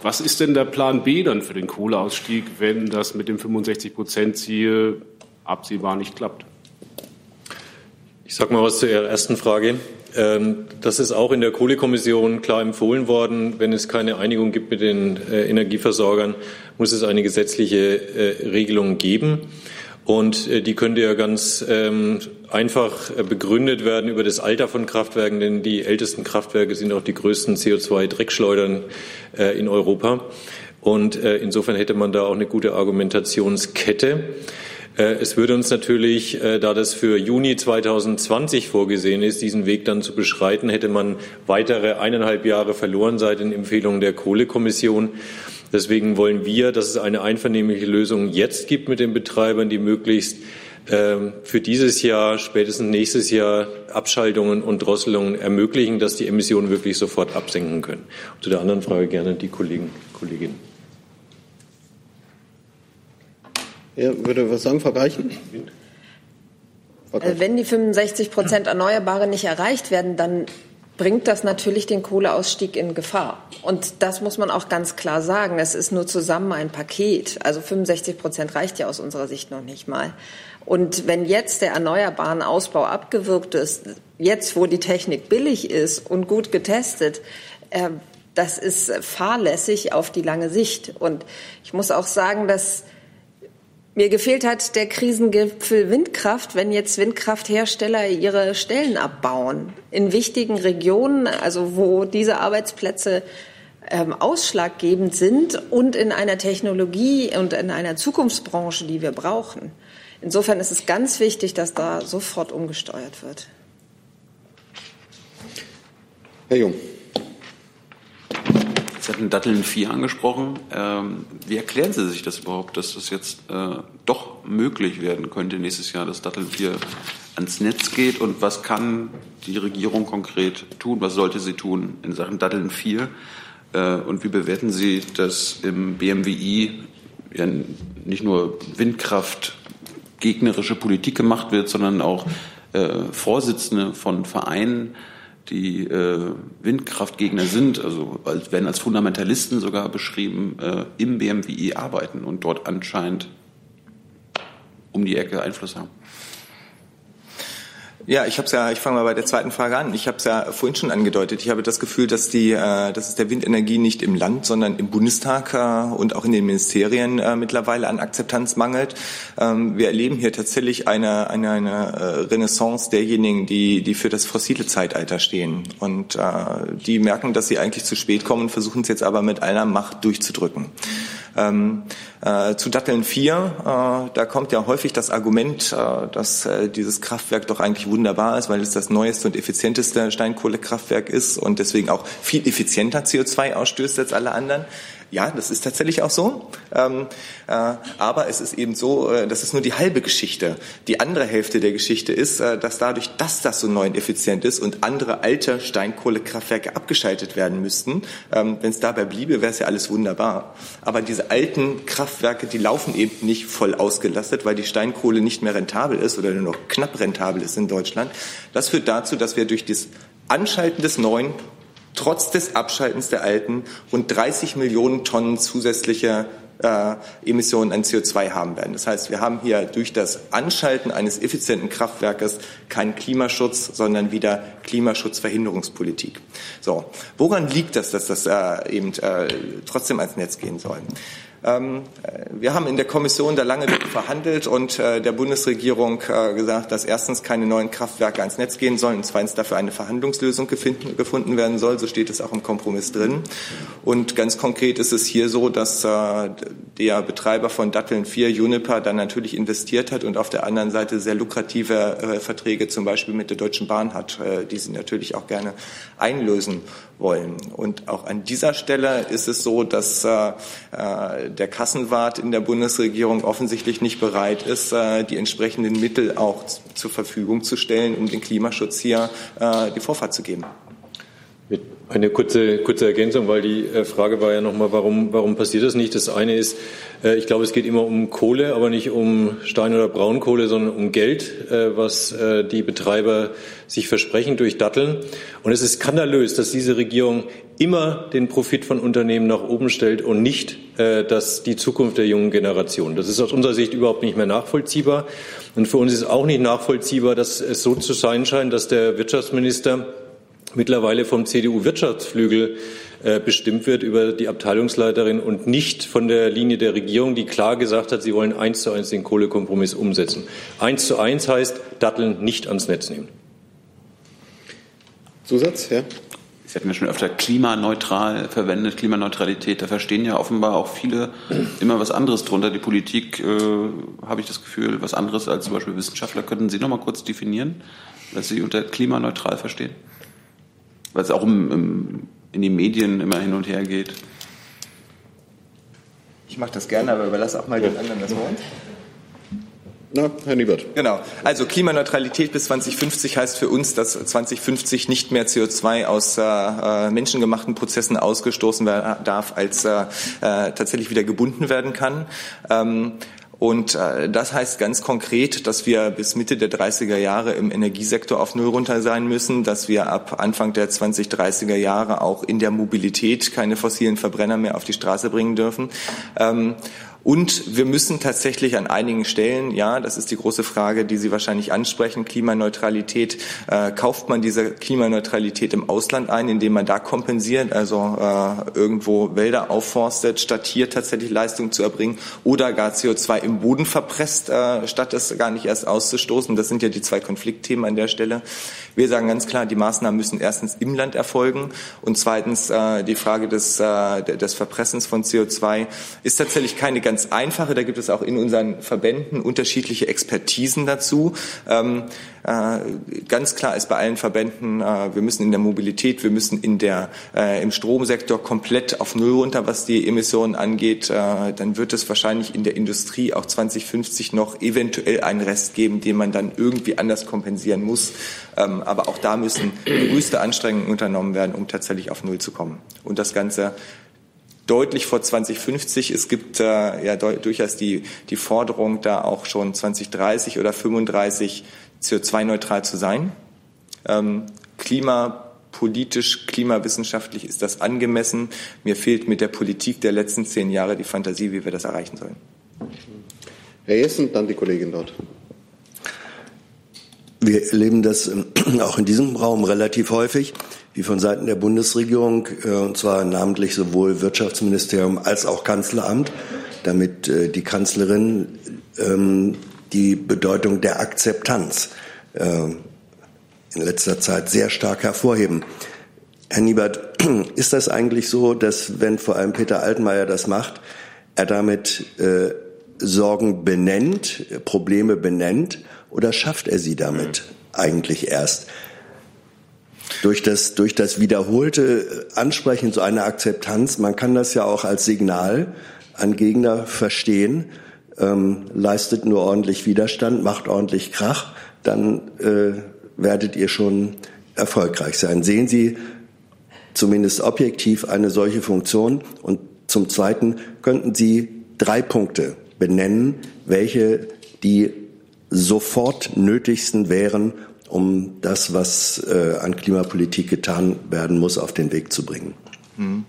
Was ist denn der Plan B dann für den Kohleausstieg, wenn das mit dem 65 Prozent Ziel absehbar nicht klappt? Ich sage mal was zu Ihrer ersten Frage. Ähm, das ist auch in der Kohlekommission klar empfohlen worden. Wenn es keine Einigung gibt mit den äh, Energieversorgern, muss es eine gesetzliche äh, Regelung geben. Und äh, die könnte ja ganz ähm, einfach begründet werden über das Alter von Kraftwerken, denn die ältesten Kraftwerke sind auch die größten CO2-Dreckschleudern in Europa. Und insofern hätte man da auch eine gute Argumentationskette. Äh, es würde uns natürlich, äh, da das für Juni 2020 vorgesehen ist, diesen Weg dann zu beschreiten, hätte man weitere eineinhalb Jahre verloren seit den Empfehlungen der Kohlekommission. Deswegen wollen wir, dass es eine einvernehmliche Lösung jetzt gibt mit den Betreibern, die möglichst für dieses Jahr, spätestens nächstes Jahr Abschaltungen und Drosselungen ermöglichen, dass die Emissionen wirklich sofort absenken können. zu der anderen Frage gerne die Kollegen, Kollegin. Ja, würde was sagen, Frau Greichen? Also wenn die 65 Prozent Erneuerbare nicht erreicht werden, dann bringt das natürlich den Kohleausstieg in Gefahr. Und das muss man auch ganz klar sagen. Es ist nur zusammen ein Paket. Also 65 Prozent reicht ja aus unserer Sicht noch nicht mal. Und wenn jetzt der erneuerbaren Ausbau abgewirkt ist, jetzt wo die Technik billig ist und gut getestet, äh, das ist fahrlässig auf die lange Sicht. Und ich muss auch sagen, dass mir gefehlt hat der Krisengipfel Windkraft, wenn jetzt Windkrafthersteller ihre Stellen abbauen. In wichtigen Regionen, also wo diese Arbeitsplätze ähm, ausschlaggebend sind und in einer Technologie und in einer Zukunftsbranche, die wir brauchen. Insofern ist es ganz wichtig, dass da sofort umgesteuert wird. Herr Jung. Sie hatten Datteln 4 angesprochen. Ähm, wie erklären Sie sich das überhaupt, dass das jetzt äh, doch möglich werden könnte nächstes Jahr, dass Datteln 4 ans Netz geht? Und was kann die Regierung konkret tun? Was sollte sie tun in Sachen Datteln 4? Äh, und wie bewerten Sie, dass im BMWI ja nicht nur Windkraft gegnerische Politik gemacht wird, sondern auch äh, Vorsitzende von Vereinen die äh, Windkraftgegner sind, also als, werden als Fundamentalisten sogar beschrieben, äh, im BMWI arbeiten und dort anscheinend um die Ecke Einfluss haben. Ja, ich habe ja, ich fange mal bei der zweiten Frage an. Ich habe es ja vorhin schon angedeutet. Ich habe das Gefühl, dass die, äh, dass es der Windenergie nicht im Land, sondern im Bundestag äh, und auch in den Ministerien äh, mittlerweile an Akzeptanz mangelt. Ähm, wir erleben hier tatsächlich eine, eine, eine äh, Renaissance derjenigen, die, die für das fossile Zeitalter stehen. Und äh, die merken, dass sie eigentlich zu spät kommen, versuchen es jetzt aber mit aller Macht durchzudrücken. Ähm, äh, zu Datteln 4, äh, da kommt ja häufig das Argument, äh, dass äh, dieses Kraftwerk doch eigentlich wunderbar ist, weil es das neueste und effizienteste Steinkohlekraftwerk ist und deswegen auch viel effizienter CO2 ausstößt als alle anderen. Ja, das ist tatsächlich auch so. Ähm, äh, aber es ist eben so, äh, das ist nur die halbe Geschichte. Die andere Hälfte der Geschichte ist, äh, dass dadurch, dass das so neu und effizient ist und andere alte Steinkohlekraftwerke abgeschaltet werden müssten, ähm, wenn es dabei bliebe, wäre es ja alles wunderbar. Aber diese alten Kraftwerke, die laufen eben nicht voll ausgelastet, weil die Steinkohle nicht mehr rentabel ist oder nur noch knapp rentabel ist in Deutschland. Das führt dazu, dass wir durch das Anschalten des Neuen trotz des Abschaltens der alten rund 30 Millionen Tonnen zusätzlicher äh, Emissionen an CO2 haben werden. Das heißt, wir haben hier durch das Anschalten eines effizienten Kraftwerkes keinen Klimaschutz, sondern wieder Klimaschutzverhinderungspolitik. So, woran liegt das, dass das äh, eben äh, trotzdem ans Netz gehen soll? Ähm, äh, wir haben in der Kommission da lange verhandelt und äh, der Bundesregierung äh, gesagt, dass erstens keine neuen Kraftwerke ans Netz gehen sollen und zweitens dafür eine Verhandlungslösung gefunden werden soll. So steht es auch im Kompromiss drin. Und ganz konkret ist es hier so, dass der Betreiber von Datteln 4, Juniper, dann natürlich investiert hat und auf der anderen Seite sehr lukrative Verträge zum Beispiel mit der Deutschen Bahn hat, die sie natürlich auch gerne einlösen wollen. Und auch an dieser Stelle ist es so, dass der Kassenwart in der Bundesregierung offensichtlich nicht bereit ist, äh, die entsprechenden Mittel auch zur Verfügung zu stellen, um den Klimaschutz hier äh, die Vorfahrt zu geben. Eine kurze, kurze Ergänzung, weil die äh, Frage war ja nochmal, warum, warum passiert das nicht? Das eine ist, äh, ich glaube, es geht immer um Kohle, aber nicht um Stein- oder Braunkohle, sondern um Geld, äh, was die Betreiber sich versprechen durch Datteln. Und es ist skandalös, dass diese Regierung immer den Profit von Unternehmen nach oben stellt und nicht dass die Zukunft der jungen Generation. Das ist aus unserer Sicht überhaupt nicht mehr nachvollziehbar. Und für uns ist auch nicht nachvollziehbar, dass es so zu sein scheint, dass der Wirtschaftsminister mittlerweile vom CDU-Wirtschaftsflügel äh, bestimmt wird über die Abteilungsleiterin und nicht von der Linie der Regierung, die klar gesagt hat, sie wollen eins zu eins den Kohlekompromiss umsetzen. Eins zu eins heißt, Datteln nicht ans Netz nehmen. Zusatz, ja. Sie hatten ja schon öfter klimaneutral verwendet, Klimaneutralität. Da verstehen ja offenbar auch viele immer was anderes drunter. Die Politik, äh, habe ich das Gefühl, was anderes als zum Beispiel Wissenschaftler. Könnten Sie noch mal kurz definieren, was Sie unter klimaneutral verstehen? Weil es auch im, im, in den Medien immer hin und her geht. Ich mache das gerne, aber überlasse auch mal den anderen das Wort. Na, Herr Niebert. Genau. Also Klimaneutralität bis 2050 heißt für uns, dass 2050 nicht mehr CO2 aus äh, menschengemachten Prozessen ausgestoßen werden darf, als äh, äh, tatsächlich wieder gebunden werden kann. Ähm, und äh, das heißt ganz konkret, dass wir bis Mitte der 30er Jahre im Energiesektor auf Null runter sein müssen, dass wir ab Anfang der 2030er Jahre auch in der Mobilität keine fossilen Verbrenner mehr auf die Straße bringen dürfen. Ähm, und wir müssen tatsächlich an einigen Stellen, ja, das ist die große Frage, die Sie wahrscheinlich ansprechen, Klimaneutralität, äh, kauft man diese Klimaneutralität im Ausland ein, indem man da kompensiert, also äh, irgendwo Wälder aufforstet, statt hier tatsächlich Leistung zu erbringen oder gar CO2 im Boden verpresst, äh, statt es gar nicht erst auszustoßen. Das sind ja die zwei Konfliktthemen an der Stelle. Wir sagen ganz klar, die Maßnahmen müssen erstens im Land erfolgen und zweitens äh, die Frage des, äh, des Verpressens von CO2 ist tatsächlich keine ganz einfache. Da gibt es auch in unseren Verbänden unterschiedliche Expertisen dazu. Ähm, äh, ganz klar ist bei allen Verbänden, äh, wir müssen in der Mobilität, wir müssen in der, äh, im Stromsektor komplett auf Null runter, was die Emissionen angeht. Äh, dann wird es wahrscheinlich in der Industrie auch 2050 noch eventuell einen Rest geben, den man dann irgendwie anders kompensieren muss. Ähm, aber auch da müssen größte Anstrengungen unternommen werden, um tatsächlich auf Null zu kommen. Und das Ganze deutlich vor 2050. Es gibt äh, ja durchaus die, die Forderung, da auch schon 2030 oder 35 CO2-neutral zu sein. Ähm, klimapolitisch, klimawissenschaftlich ist das angemessen. Mir fehlt mit der Politik der letzten zehn Jahre die Fantasie, wie wir das erreichen sollen. Herr Jessen, dann die Kollegin dort. Wir erleben das auch in diesem Raum relativ häufig, wie von Seiten der Bundesregierung, äh, und zwar namentlich sowohl Wirtschaftsministerium als auch Kanzleramt, damit äh, die Kanzlerin ähm, die Bedeutung der Akzeptanz äh, in letzter Zeit sehr stark hervorheben. Herr Niebert, ist das eigentlich so, dass wenn vor allem Peter Altmaier das macht, er damit äh, Sorgen benennt, Probleme benennt, oder schafft er sie damit eigentlich erst? Durch das, durch das wiederholte Ansprechen so einer Akzeptanz, man kann das ja auch als Signal an Gegner verstehen, ähm, leistet nur ordentlich Widerstand, macht ordentlich Krach, dann äh, werdet ihr schon erfolgreich sein. Sehen Sie zumindest objektiv eine solche Funktion? Und zum Zweiten könnten Sie drei Punkte benennen, welche die sofort nötigsten wären, um das, was äh, an Klimapolitik getan werden muss, auf den Weg zu bringen. Mhm.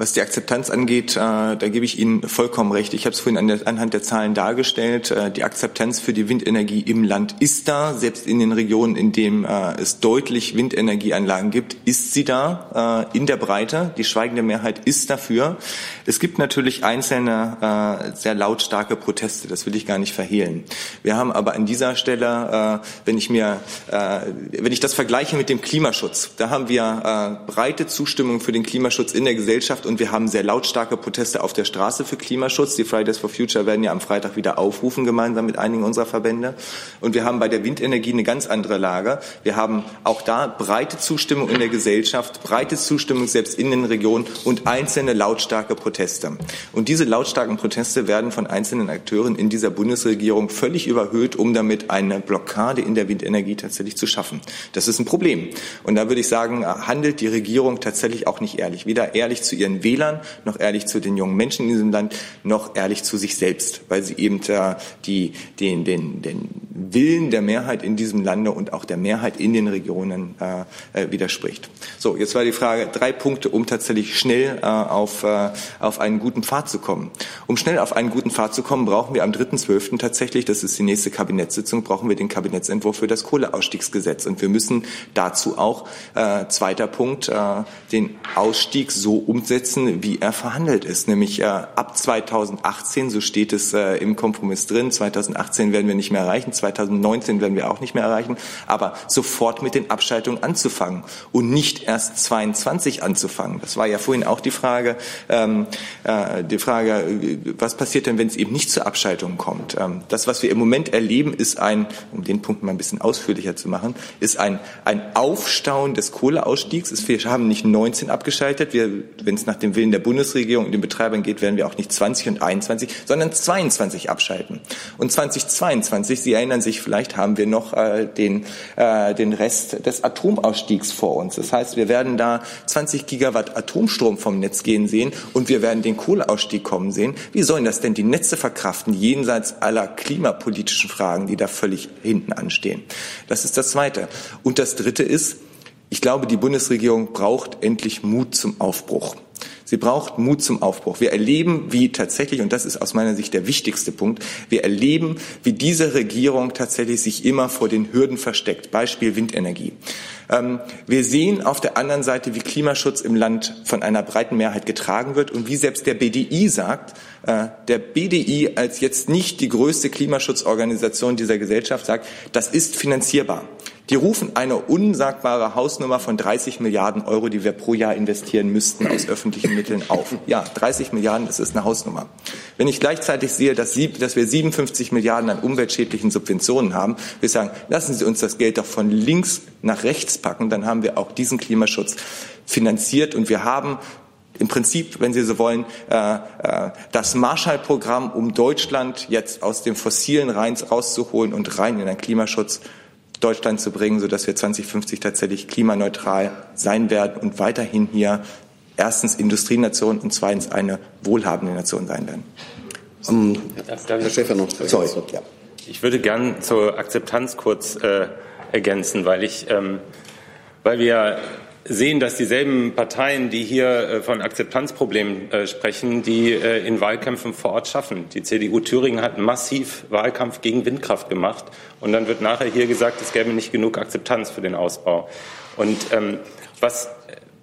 Was die Akzeptanz angeht, äh, da gebe ich Ihnen vollkommen recht. Ich habe es vorhin anhand der Zahlen dargestellt. Äh, die Akzeptanz für die Windenergie im Land ist da. Selbst in den Regionen, in denen äh, es deutlich Windenergieanlagen gibt, ist sie da in der Breite. Die schweigende Mehrheit ist dafür. Es gibt natürlich einzelne sehr lautstarke Proteste. Das will ich gar nicht verhehlen. Wir haben aber an dieser Stelle, wenn ich mir, wenn ich das vergleiche mit dem Klimaschutz, da haben wir breite Zustimmung für den Klimaschutz in der Gesellschaft und wir haben sehr lautstarke Proteste auf der Straße für Klimaschutz. Die Fridays for Future werden ja am Freitag wieder aufrufen, gemeinsam mit einigen unserer Verbände. Und wir haben bei der Windenergie eine ganz andere Lage. Wir haben auch da breite Zustimmung in der Gesellschaft, breite Zustimmung selbst in den Regionen und einzelne lautstarke Proteste. Und diese lautstarken Proteste werden von einzelnen Akteuren in dieser Bundesregierung völlig überhöht, um damit eine Blockade in der Windenergie tatsächlich zu schaffen. Das ist ein Problem. Und da würde ich sagen, handelt die Regierung tatsächlich auch nicht ehrlich. Weder ehrlich zu ihren Wählern, noch ehrlich zu den jungen Menschen in diesem Land, noch ehrlich zu sich selbst, weil sie eben äh, die, den, den, den Willen der Mehrheit in diesem Lande und auch der Mehrheit in den Regionen äh, äh, widerspricht. So, jetzt war die Frage, drei Punkte, um tatsächlich schnell äh, auf, äh, auf einen guten Pfad zu kommen. Um schnell auf einen guten Pfad zu kommen, brauchen wir am 3.12. tatsächlich, das ist die nächste Kabinettssitzung, brauchen wir den Kabinettsentwurf für das Kohleausstiegsgesetz. Und wir müssen dazu auch, äh, zweiter Punkt, äh, den Ausstieg so umsetzen, wie er verhandelt ist, nämlich äh, ab 2018, so steht es äh, im Kompromiss drin, 2018 werden wir nicht mehr erreichen, 2019 werden wir auch nicht mehr erreichen, aber sofort mit den Abschaltungen anzufangen und nicht erst 22 anzufangen. Das war ja vorhin auch die Frage, ähm, äh, die Frage, was passiert denn, wenn es eben nicht zur Abschaltung kommt? Ähm, das, was wir im Moment erleben, ist ein, um den Punkt mal ein bisschen ausführlicher zu machen, ist ein, ein Aufstauen des Kohleausstiegs. Wir haben nicht 19 abgeschaltet. wenn es nach dem Willen der Bundesregierung und den Betreibern geht, werden wir auch nicht 20 und 21, sondern 22 abschalten. Und 2022, Sie erinnern sich vielleicht, haben wir noch äh, den, äh, den Rest des Atomausstiegs vor uns. Das heißt, wir werden da 20 Gigawatt Atomstrom vom Netz gehen sehen und wir werden den Kohleausstieg kommen sehen. Wie sollen das denn die Netze verkraften, jenseits aller klimapolitischen Fragen, die da völlig hinten anstehen? Das ist das Zweite. Und das Dritte ist, ich glaube, die Bundesregierung braucht endlich Mut zum Aufbruch. Sie braucht Mut zum Aufbruch. Wir erleben, wie tatsächlich, und das ist aus meiner Sicht der wichtigste Punkt, wir erleben, wie diese Regierung tatsächlich sich immer vor den Hürden versteckt. Beispiel Windenergie. Ähm, wir sehen auf der anderen Seite, wie Klimaschutz im Land von einer breiten Mehrheit getragen wird und wie selbst der BDI sagt, äh, der BDI als jetzt nicht die größte Klimaschutzorganisation dieser Gesellschaft sagt, das ist finanzierbar. Die rufen eine unsagbare Hausnummer von 30 Milliarden Euro, die wir pro Jahr investieren müssten aus öffentlichen Mitteln auf. Ja, 30 Milliarden, das ist eine Hausnummer. Wenn ich gleichzeitig sehe, dass, Sie, dass wir 57 Milliarden an umweltschädlichen Subventionen haben, wir sagen, lassen Sie uns das Geld doch von links nach rechts packen, dann haben wir auch diesen Klimaschutz finanziert und wir haben im Prinzip, wenn Sie so wollen, äh, äh, das Marshallprogramm, um Deutschland jetzt aus dem fossilen Rhein rauszuholen und rein in den Klimaschutz Deutschland zu bringen, sodass wir 2050 tatsächlich klimaneutral sein werden und weiterhin hier erstens Industrienation und zweitens eine wohlhabende Nation sein werden. Um, Herr Schäfer noch. Sorry. Ich würde gern zur Akzeptanz kurz äh, ergänzen, weil ich, ähm, weil wir sehen, dass dieselben Parteien, die hier äh, von Akzeptanzproblemen äh, sprechen, die äh, in Wahlkämpfen vor Ort schaffen. Die CDU Thüringen hat massiv Wahlkampf gegen Windkraft gemacht und dann wird nachher hier gesagt, es gäbe nicht genug Akzeptanz für den Ausbau. Und ähm, was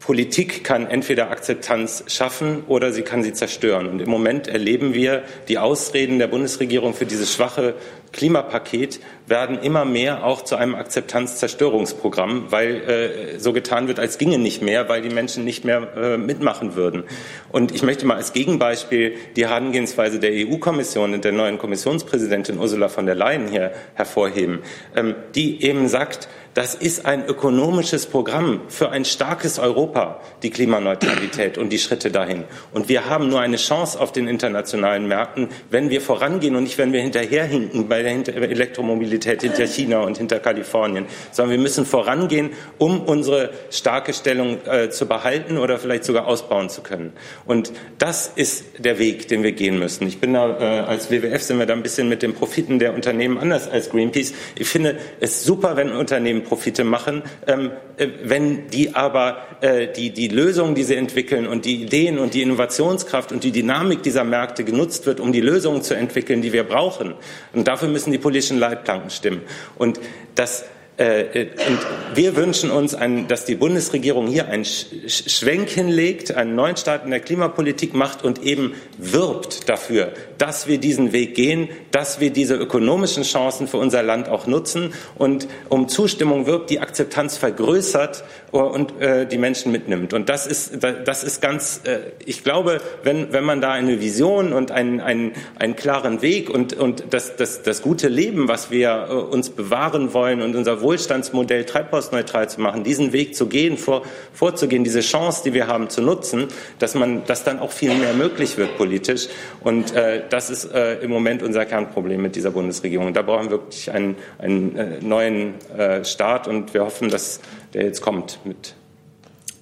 Politik kann entweder Akzeptanz schaffen oder sie kann sie zerstören. Und im Moment erleben wir, die Ausreden der Bundesregierung für dieses schwache Klimapaket werden immer mehr auch zu einem Akzeptanz-Zerstörungsprogramm, weil äh, so getan wird, als ginge nicht mehr, weil die Menschen nicht mehr äh, mitmachen würden. Und ich möchte mal als Gegenbeispiel die Herangehensweise der EU-Kommission und der neuen Kommissionspräsidentin Ursula von der Leyen hier hervorheben, ähm, die eben sagt, das ist ein ökonomisches Programm für ein starkes Europa, die Klimaneutralität und die Schritte dahin. Und wir haben nur eine Chance auf den internationalen Märkten, wenn wir vorangehen und nicht, wenn wir hinterherhinken bei der Elektromobilität hinter China und hinter Kalifornien, sondern wir müssen vorangehen, um unsere starke Stellung äh, zu behalten oder vielleicht sogar ausbauen zu können. Und das ist der Weg, den wir gehen müssen. Ich bin da, äh, als WWF sind wir da ein bisschen mit den Profiten der Unternehmen anders als Greenpeace. Ich finde es super, wenn Unternehmen Profite machen. Ähm, äh, wenn die aber äh, die, die Lösungen, die sie entwickeln und die Ideen und die Innovationskraft und die Dynamik dieser Märkte genutzt wird, um die Lösungen zu entwickeln, die wir brauchen. Und dafür müssen die politischen Leitplanken stimmen. Und das und wir wünschen uns, ein, dass die Bundesregierung hier einen Schwenk hinlegt, einen neuen Start in der Klimapolitik macht und eben wirbt dafür, dass wir diesen Weg gehen, dass wir diese ökonomischen Chancen für unser Land auch nutzen. Und um Zustimmung wirbt, die Akzeptanz vergrößert und äh, die Menschen mitnimmt. Und das ist, das ist ganz, äh, ich glaube, wenn, wenn man da eine Vision und einen, einen, einen klaren Weg und, und das, das, das gute Leben, was wir äh, uns bewahren wollen und unser Wohlstandsmodell treibhausneutral zu machen, diesen Weg zu gehen, vor, vorzugehen, diese Chance, die wir haben, zu nutzen, dass man, dass dann auch viel mehr möglich wird politisch. Und äh, das ist äh, im Moment unser Kernproblem mit dieser Bundesregierung. Da brauchen wir wirklich einen, einen äh, neuen äh, Start und wir hoffen, dass der jetzt kommt mit.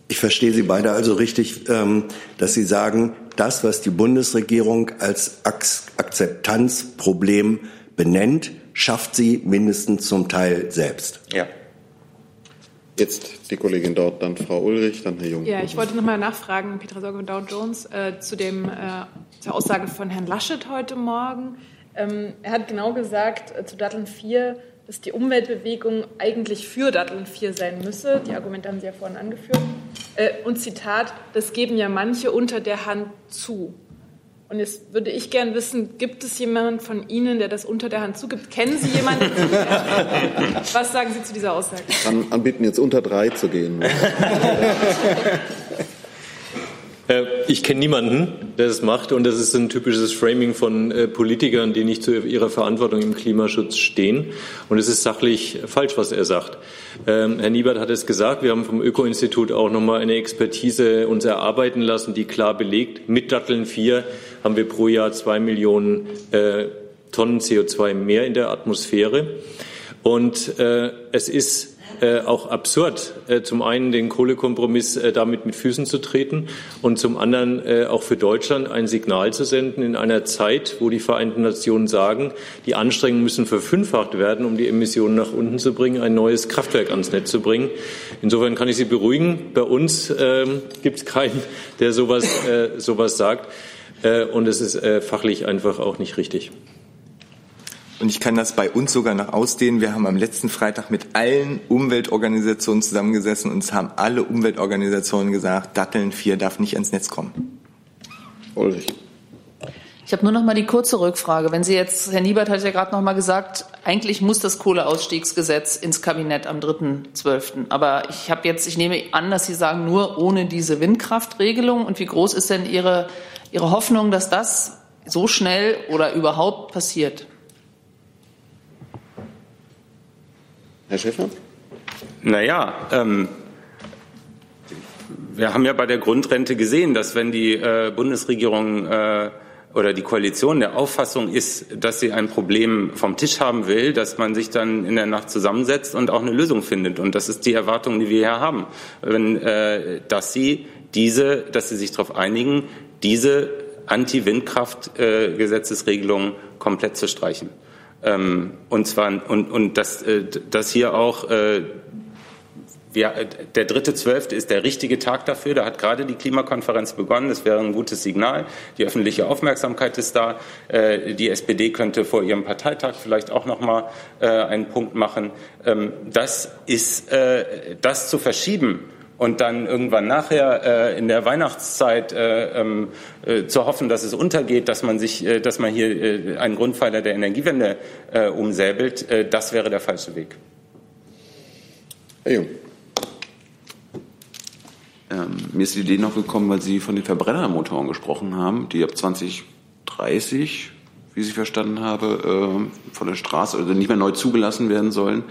Ich verstehe Sie beide also richtig, ähm, dass Sie sagen, das, was die Bundesregierung als Akzeptanzproblem benennt, schafft sie mindestens zum Teil selbst. Ja. Jetzt die Kollegin dort, dann Frau Ulrich, dann Herr Jung. Ja, ich wollte noch mal nachfragen, Petra Sorge und Dow Jones, äh, zu dem, äh, zur Aussage von Herrn Laschet heute Morgen. Ähm, er hat genau gesagt äh, zu Datteln 4, dass die Umweltbewegung eigentlich für Datteln 4 sein müsse. Die Argumente haben Sie ja vorhin angeführt. Äh, und Zitat, das geben ja manche unter der Hand zu. Und jetzt würde ich gern wissen, gibt es jemanden von Ihnen, der das unter der Hand zugibt? Kennen Sie jemanden? Was sagen Sie zu dieser Aussage? Ich kann anbieten, jetzt unter drei zu gehen. Äh, ich kenne niemanden, der das macht, und das ist ein typisches Framing von äh, Politikern, die nicht zu ihrer Verantwortung im Klimaschutz stehen. Und es ist sachlich falsch, was er sagt. Ähm, Herr Niebert hat es gesagt, wir haben vom Öko-Institut auch nochmal eine Expertise uns erarbeiten lassen, die klar belegt, mit Datteln 4 haben wir pro Jahr zwei Millionen äh, Tonnen CO2 mehr in der Atmosphäre. Und es ist äh, auch absurd, äh, zum einen den Kohlekompromiss äh, damit mit Füßen zu treten und zum anderen äh, auch für Deutschland ein Signal zu senden in einer Zeit, wo die Vereinten Nationen sagen, die Anstrengungen müssen verfünffacht werden, um die Emissionen nach unten zu bringen, ein neues Kraftwerk ans Netz zu bringen. Insofern kann ich Sie beruhigen. Bei uns ähm, gibt es keinen, der sowas, äh, sowas sagt. Äh, und es ist fachlich einfach auch nicht richtig. Und ich kann das bei uns sogar noch ausdehnen. Wir haben am letzten Freitag mit allen Umweltorganisationen zusammengesessen und es haben alle Umweltorganisationen gesagt, Datteln 4 darf nicht ans Netz kommen. Ulrich. Ich habe nur noch mal die kurze Rückfrage. Wenn Sie jetzt, Herr Niebert hat ja gerade noch mal gesagt, eigentlich muss das Kohleausstiegsgesetz ins Kabinett am 3.12. Aber ich habe jetzt, ich nehme an, dass Sie sagen, nur ohne diese Windkraftregelung. Und wie groß ist denn Ihre, Ihre Hoffnung, dass das so schnell oder überhaupt passiert? Herr Schäfer? Naja, ähm, wir haben ja bei der Grundrente gesehen, dass wenn die äh, Bundesregierung äh, oder die Koalition der Auffassung ist, dass sie ein Problem vom Tisch haben will, dass man sich dann in der Nacht zusammensetzt und auch eine Lösung findet. Und das ist die Erwartung, die wir hier haben, wenn, äh, dass sie diese, dass sie sich darauf einigen, diese Anti-Windkraft-Gesetzesregelung komplett zu streichen. Ähm, und zwar und, und dass, äh, dass hier auch äh, wir, der dritte Zwölfte ist der richtige Tag dafür. Da hat gerade die Klimakonferenz begonnen. Das wäre ein gutes Signal. Die öffentliche Aufmerksamkeit ist da. Äh, die SPD könnte vor ihrem Parteitag vielleicht auch noch mal äh, einen Punkt machen. Ähm, das ist äh, das zu verschieben und dann irgendwann nachher äh, in der Weihnachtszeit äh, ähm, äh, zu hoffen, dass es untergeht, dass man sich, äh, dass man hier äh, einen Grundpfeiler der Energiewende äh, umsäbelt, äh, das wäre der falsche Weg. Herr Jung. Ähm, mir ist die Idee noch gekommen, weil Sie von den Verbrennermotoren gesprochen haben, die ab 2030, wie ich verstanden habe, äh, von der Straße oder nicht mehr neu zugelassen werden sollen.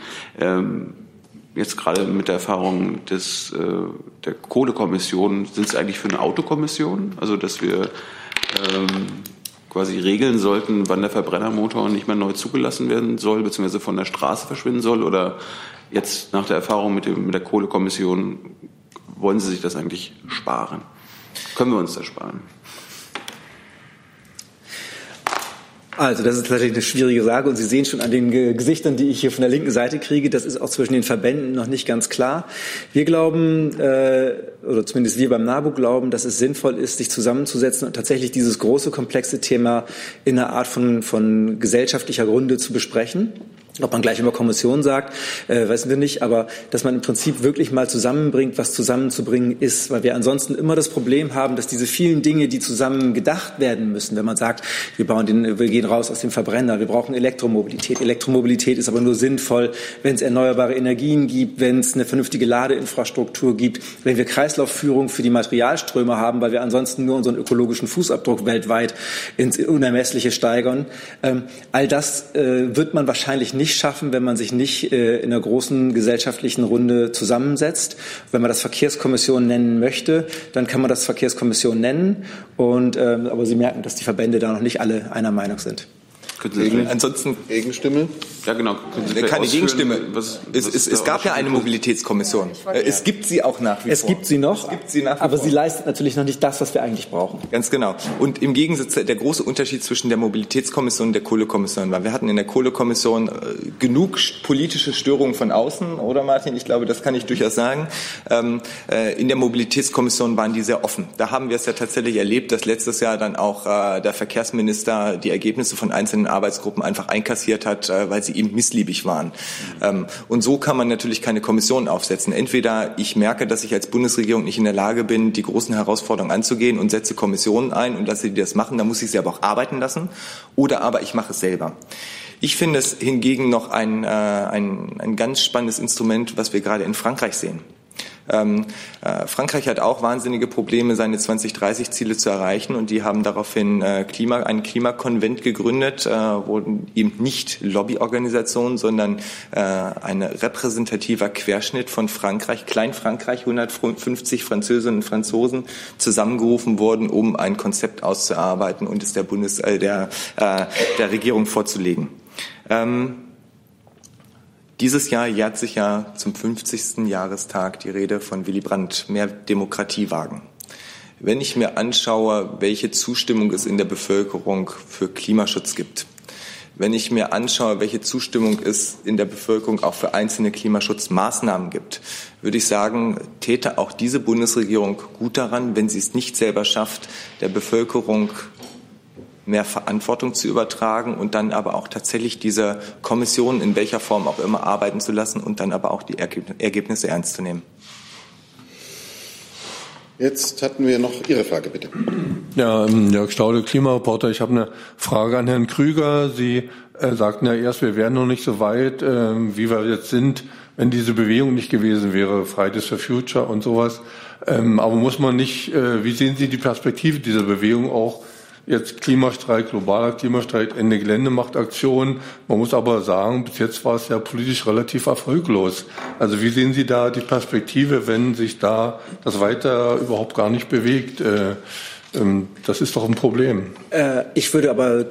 Jetzt gerade mit der Erfahrung des, äh, der Kohlekommission, sind es eigentlich für eine Autokommission? Also, dass wir ähm, quasi regeln sollten, wann der Verbrennermotor nicht mehr neu zugelassen werden soll, beziehungsweise von der Straße verschwinden soll? Oder jetzt nach der Erfahrung mit, dem, mit der Kohlekommission, wollen Sie sich das eigentlich sparen? Können wir uns das sparen? Also, das ist tatsächlich eine schwierige Frage und Sie sehen schon an den Gesichtern, die ich hier von der linken Seite kriege, das ist auch zwischen den Verbänden noch nicht ganz klar. Wir glauben, äh, oder zumindest wir beim NABU glauben, dass es sinnvoll ist, sich zusammenzusetzen und tatsächlich dieses große, komplexe Thema in einer Art von, von gesellschaftlicher Runde zu besprechen. Ob man gleich immer Kommission sagt, äh, wissen wir nicht, aber dass man im Prinzip wirklich mal zusammenbringt, was zusammenzubringen ist, weil wir ansonsten immer das Problem haben, dass diese vielen Dinge, die zusammen gedacht werden müssen, wenn man sagt, wir bauen den, wir gehen raus aus dem Verbrenner, wir brauchen Elektromobilität. Elektromobilität ist aber nur sinnvoll, wenn es erneuerbare Energien gibt, wenn es eine vernünftige Ladeinfrastruktur gibt, wenn wir Kreislaufführung für die Materialströme haben, weil wir ansonsten nur unseren ökologischen Fußabdruck weltweit ins Unermessliche steigern. Ähm, all das äh, wird man wahrscheinlich nicht nicht schaffen, wenn man sich nicht äh, in einer großen gesellschaftlichen Runde zusammensetzt. Wenn man das Verkehrskommission nennen möchte, dann kann man das Verkehrskommission nennen. Und, ähm, aber Sie merken, dass die Verbände da noch nicht alle einer Meinung sind. Gegen, Ansonsten Gegenstimme? Ja, genau. Keine Gegenstimme. Was, es, es, es gab ja eine Mobilitätskommission. Es gibt sie auch nach wie es vor. Gibt sie noch, es gibt sie wie aber vor. sie leistet natürlich noch nicht das, was wir eigentlich brauchen. Ganz genau. Und im Gegensatz, der große Unterschied zwischen der Mobilitätskommission und der Kohlekommission war, wir hatten in der Kohlekommission äh, genug politische Störungen von außen, oder Martin? Ich glaube, das kann ich durchaus sagen. Ähm, äh, in der Mobilitätskommission waren die sehr offen. Da haben wir es ja tatsächlich erlebt, dass letztes Jahr dann auch äh, der Verkehrsminister die Ergebnisse von einzelnen Arbeitsgruppen einfach einkassiert hat, äh, weil sie ihm missliebig waren. Ähm, und so kann man natürlich keine Kommission aufsetzen. Entweder ich merke, dass ich als Bundesregierung nicht in der Lage bin, die großen Herausforderungen anzugehen und setze Kommissionen ein und lasse die das machen, dann muss ich sie aber auch arbeiten lassen. Oder aber ich mache es selber. Ich finde es hingegen noch ein, äh, ein, ein ganz spannendes Instrument, was wir gerade in Frankreich sehen. Ähm, äh, Frankreich hat auch wahnsinnige Probleme, seine 2030-Ziele zu erreichen und die haben daraufhin äh, Klima, einen Klimakonvent gegründet, äh, wo eben nicht Lobbyorganisationen, sondern äh, ein repräsentativer Querschnitt von Frankreich, Klein-Frankreich, 150 Französinnen und Franzosen zusammengerufen wurden, um ein Konzept auszuarbeiten und es der Bundes, äh, der, äh, der Regierung vorzulegen. Ähm, dieses Jahr jährt sich ja zum 50. Jahrestag die Rede von Willy Brandt, mehr Demokratie wagen. Wenn ich mir anschaue, welche Zustimmung es in der Bevölkerung für Klimaschutz gibt, wenn ich mir anschaue, welche Zustimmung es in der Bevölkerung auch für einzelne Klimaschutzmaßnahmen gibt, würde ich sagen, täte auch diese Bundesregierung gut daran, wenn sie es nicht selber schafft, der Bevölkerung mehr Verantwortung zu übertragen und dann aber auch tatsächlich diese Kommission in welcher Form auch immer arbeiten zu lassen und dann aber auch die Ergebnisse ernst zu nehmen. Jetzt hatten wir noch Ihre Frage, bitte. Ja, ähm, Jörg Staude, Klimareporter. Ich habe eine Frage an Herrn Krüger. Sie äh, sagten ja erst, wir wären noch nicht so weit, äh, wie wir jetzt sind, wenn diese Bewegung nicht gewesen wäre, Fridays for Future und sowas. Ähm, aber muss man nicht, äh, wie sehen Sie die Perspektive dieser Bewegung auch jetzt Klimastreik, globaler Klimastreik, Ende Geländemachtaktion. Man muss aber sagen, bis jetzt war es ja politisch relativ erfolglos. Also wie sehen Sie da die Perspektive, wenn sich da das weiter überhaupt gar nicht bewegt? Äh, ähm, das ist doch ein Problem. Äh, ich würde aber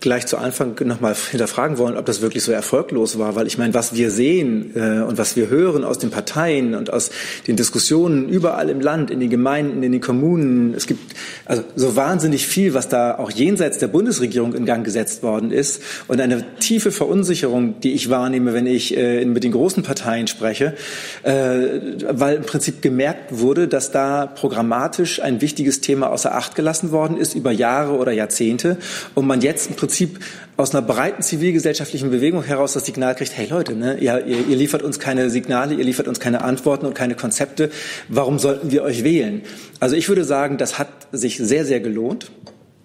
gleich zu Anfang nochmal hinterfragen wollen, ob das wirklich so erfolglos war, weil ich meine, was wir sehen äh, und was wir hören aus den Parteien und aus den Diskussionen überall im Land, in den Gemeinden, in den Kommunen, es gibt also so wahnsinnig viel, was da auch jenseits der Bundesregierung in Gang gesetzt worden ist und eine tiefe Verunsicherung, die ich wahrnehme, wenn ich äh, mit den großen Parteien spreche, äh, weil im Prinzip gemerkt wurde, dass da programmatisch ein wichtiges Thema außer Acht gelassen worden ist über Jahre oder Jahrzehnte und man jetzt im Prinzip Prinzip aus einer breiten zivilgesellschaftlichen Bewegung heraus das Signal kriegt, hey Leute, ne, ihr, ihr, ihr liefert uns keine Signale, ihr liefert uns keine Antworten und keine Konzepte, warum sollten wir euch wählen? Also ich würde sagen, das hat sich sehr, sehr gelohnt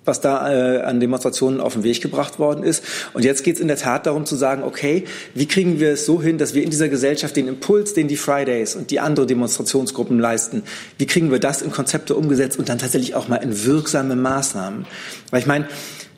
was da äh, an Demonstrationen auf den Weg gebracht worden ist. Und jetzt geht es in der Tat darum zu sagen, okay, wie kriegen wir es so hin, dass wir in dieser Gesellschaft den Impuls, den die Fridays und die anderen Demonstrationsgruppen leisten, wie kriegen wir das in Konzepte umgesetzt und dann tatsächlich auch mal in wirksame Maßnahmen? Weil ich meine,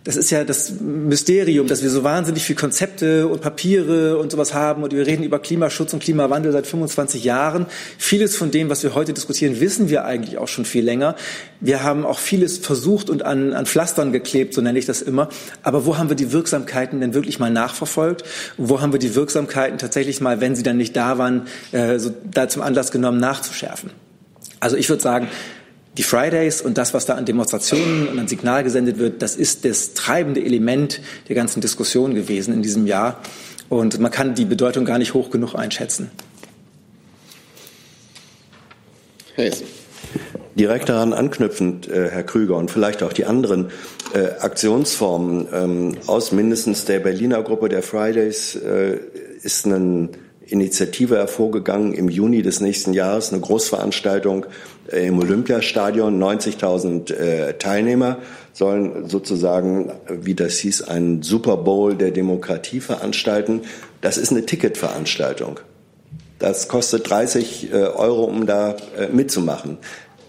das ist ja das Mysterium, dass wir so wahnsinnig viel Konzepte und Papiere und sowas haben und wir reden über Klimaschutz und Klimawandel seit 25 Jahren. Vieles von dem, was wir heute diskutieren, wissen wir eigentlich auch schon viel länger. Wir haben auch vieles versucht und an, an Pflastern geklebt, so nenne ich das immer. Aber wo haben wir die Wirksamkeiten denn wirklich mal nachverfolgt? Wo haben wir die Wirksamkeiten tatsächlich mal, wenn sie dann nicht da waren, äh, so da zum Anlass genommen, nachzuschärfen? Also ich würde sagen, die Fridays und das, was da an Demonstrationen und an Signal gesendet wird, das ist das treibende Element der ganzen Diskussion gewesen in diesem Jahr. Und man kann die Bedeutung gar nicht hoch genug einschätzen. Hayes. Direkt daran anknüpfend, äh, Herr Krüger, und vielleicht auch die anderen äh, Aktionsformen ähm, aus mindestens der Berliner Gruppe der Fridays äh, ist eine Initiative hervorgegangen im Juni des nächsten Jahres, eine Großveranstaltung äh, im Olympiastadion. 90.000 äh, Teilnehmer sollen sozusagen, wie das hieß, einen Super Bowl der Demokratie veranstalten. Das ist eine Ticketveranstaltung. Das kostet 30 äh, Euro, um da äh, mitzumachen.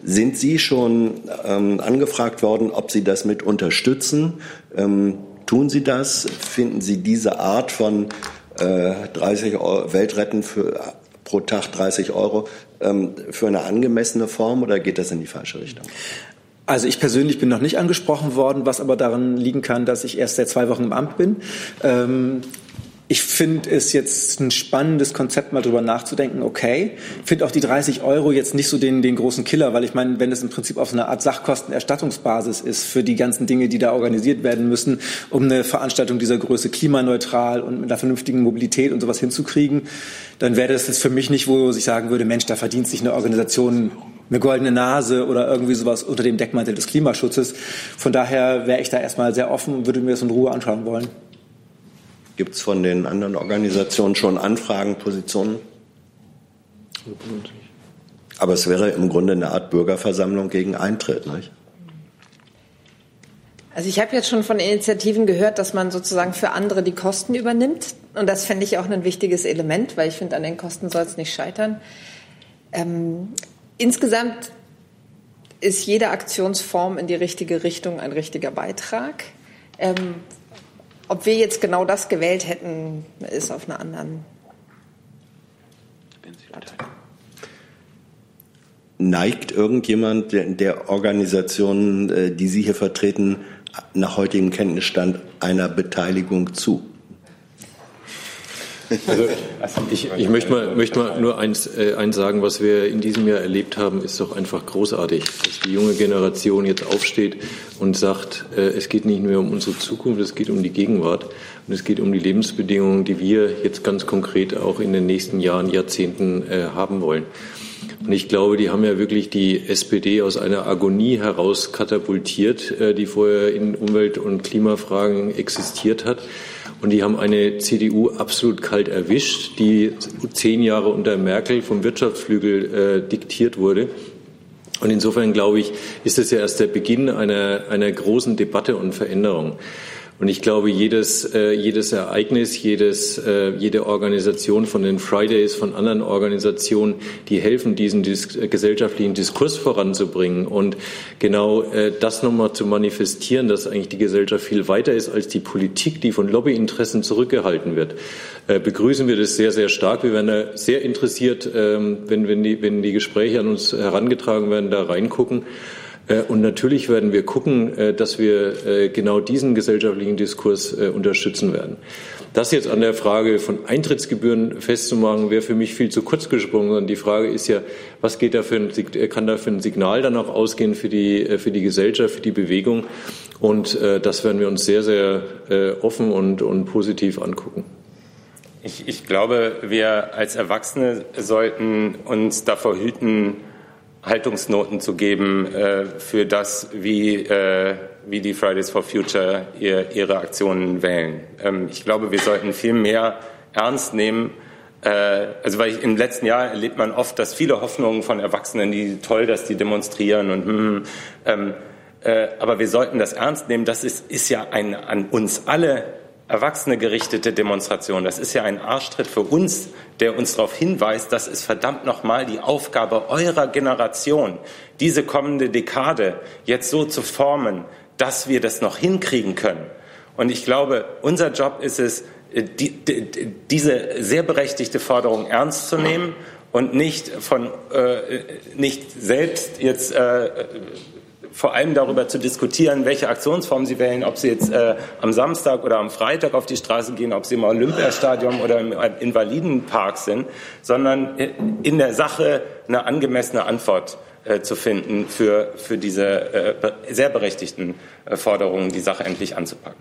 Sind Sie schon ähm, angefragt worden, ob Sie das mit unterstützen? Ähm, tun Sie das? Finden Sie diese Art von äh, 30 Euro Weltretten für, pro Tag 30 Euro ähm, für eine angemessene Form oder geht das in die falsche Richtung? Also ich persönlich bin noch nicht angesprochen worden, was aber daran liegen kann, dass ich erst seit zwei Wochen im Amt bin. Ähm, ich finde es jetzt ein spannendes Konzept, mal drüber nachzudenken. Okay, finde auch die 30 Euro jetzt nicht so den, den großen Killer, weil ich meine, wenn es im Prinzip auf so einer Art Sachkostenerstattungsbasis ist für die ganzen Dinge, die da organisiert werden müssen, um eine Veranstaltung dieser Größe klimaneutral und mit einer vernünftigen Mobilität und sowas hinzukriegen, dann wäre das jetzt für mich nicht, wo ich sagen würde, Mensch, da verdient sich eine Organisation eine goldene Nase oder irgendwie sowas unter dem Deckmantel des Klimaschutzes. Von daher wäre ich da erstmal sehr offen und würde mir das in Ruhe anschauen wollen. Gibt es von den anderen Organisationen schon Anfragen, Positionen? Aber es wäre im Grunde eine Art Bürgerversammlung gegen Eintritt, nicht? Also ich habe jetzt schon von Initiativen gehört, dass man sozusagen für andere die Kosten übernimmt. Und das fände ich auch ein wichtiges Element, weil ich finde, an den Kosten soll es nicht scheitern. Ähm, insgesamt ist jede Aktionsform in die richtige Richtung ein richtiger Beitrag. Ähm, ob wir jetzt genau das gewählt hätten, ist auf einer anderen. Neigt irgendjemand der, der Organisationen, äh, die Sie hier vertreten, nach heutigem Kenntnisstand einer Beteiligung zu? Also ich, ich möchte, mal, möchte mal nur eins, äh, eins sagen, was wir in diesem Jahr erlebt haben, ist doch einfach großartig, dass die junge Generation jetzt aufsteht und sagt, äh, es geht nicht mehr um unsere Zukunft, es geht um die Gegenwart und es geht um die Lebensbedingungen, die wir jetzt ganz konkret auch in den nächsten Jahren, Jahrzehnten äh, haben wollen. Und ich glaube, die haben ja wirklich die SPD aus einer Agonie heraus katapultiert, äh, die vorher in Umwelt- und Klimafragen existiert hat. Und die haben eine CDU absolut kalt erwischt, die zehn Jahre unter Merkel vom Wirtschaftsflügel äh, diktiert wurde. Und insofern glaube ich, ist es ja erst der Beginn einer, einer großen Debatte und Veränderung. Und ich glaube, jedes, äh, jedes Ereignis, jedes, äh, jede Organisation von den Fridays, von anderen Organisationen, die helfen, diesen dis äh, gesellschaftlichen Diskurs voranzubringen und genau äh, das nochmal zu manifestieren, dass eigentlich die Gesellschaft viel weiter ist als die Politik, die von Lobbyinteressen zurückgehalten wird, äh, begrüßen wir das sehr, sehr stark. Wir werden da sehr interessiert, ähm, wenn, wenn, die, wenn die Gespräche an uns herangetragen werden, da reingucken. Äh, und natürlich werden wir gucken, äh, dass wir äh, genau diesen gesellschaftlichen Diskurs unterstützen werden. Das jetzt an der Frage von Eintrittsgebühren festzumachen, wäre für mich viel zu kurz gesprungen. Sondern die Frage ist ja, was geht da für ein, kann da für ein Signal dann auch ausgehen für die, für die Gesellschaft, für die Bewegung? Und das werden wir uns sehr, sehr offen und, und positiv angucken. Ich, ich glaube, wir als Erwachsene sollten uns davor hüten, Haltungsnoten zu geben äh, für das, wie, äh, wie die Fridays for Future ihr, ihre Aktionen wählen. Ähm, ich glaube, wir sollten viel mehr ernst nehmen. Äh, also weil ich, im letzten Jahr erlebt man oft, dass viele Hoffnungen von Erwachsenen, die toll, dass die demonstrieren und hm, ähm, äh, aber wir sollten das ernst nehmen. Das ist, ist ja ein an uns alle Erwachsene gerichtete Demonstration. Das ist ja ein Arschtritt für uns, der uns darauf hinweist, das ist verdammt nochmal die Aufgabe eurer Generation, diese kommende Dekade jetzt so zu formen, dass wir das noch hinkriegen können. Und ich glaube, unser Job ist es, die, die, diese sehr berechtigte Forderung ernst zu nehmen und nicht von äh, nicht selbst jetzt äh, vor allem darüber zu diskutieren, welche Aktionsform sie wählen, ob sie jetzt äh, am Samstag oder am Freitag auf die Straße gehen, ob sie im Olympiastadion oder im Invalidenpark sind, sondern in der Sache eine angemessene Antwort äh, zu finden für, für diese äh, sehr berechtigten äh, Forderungen, die Sache endlich anzupacken.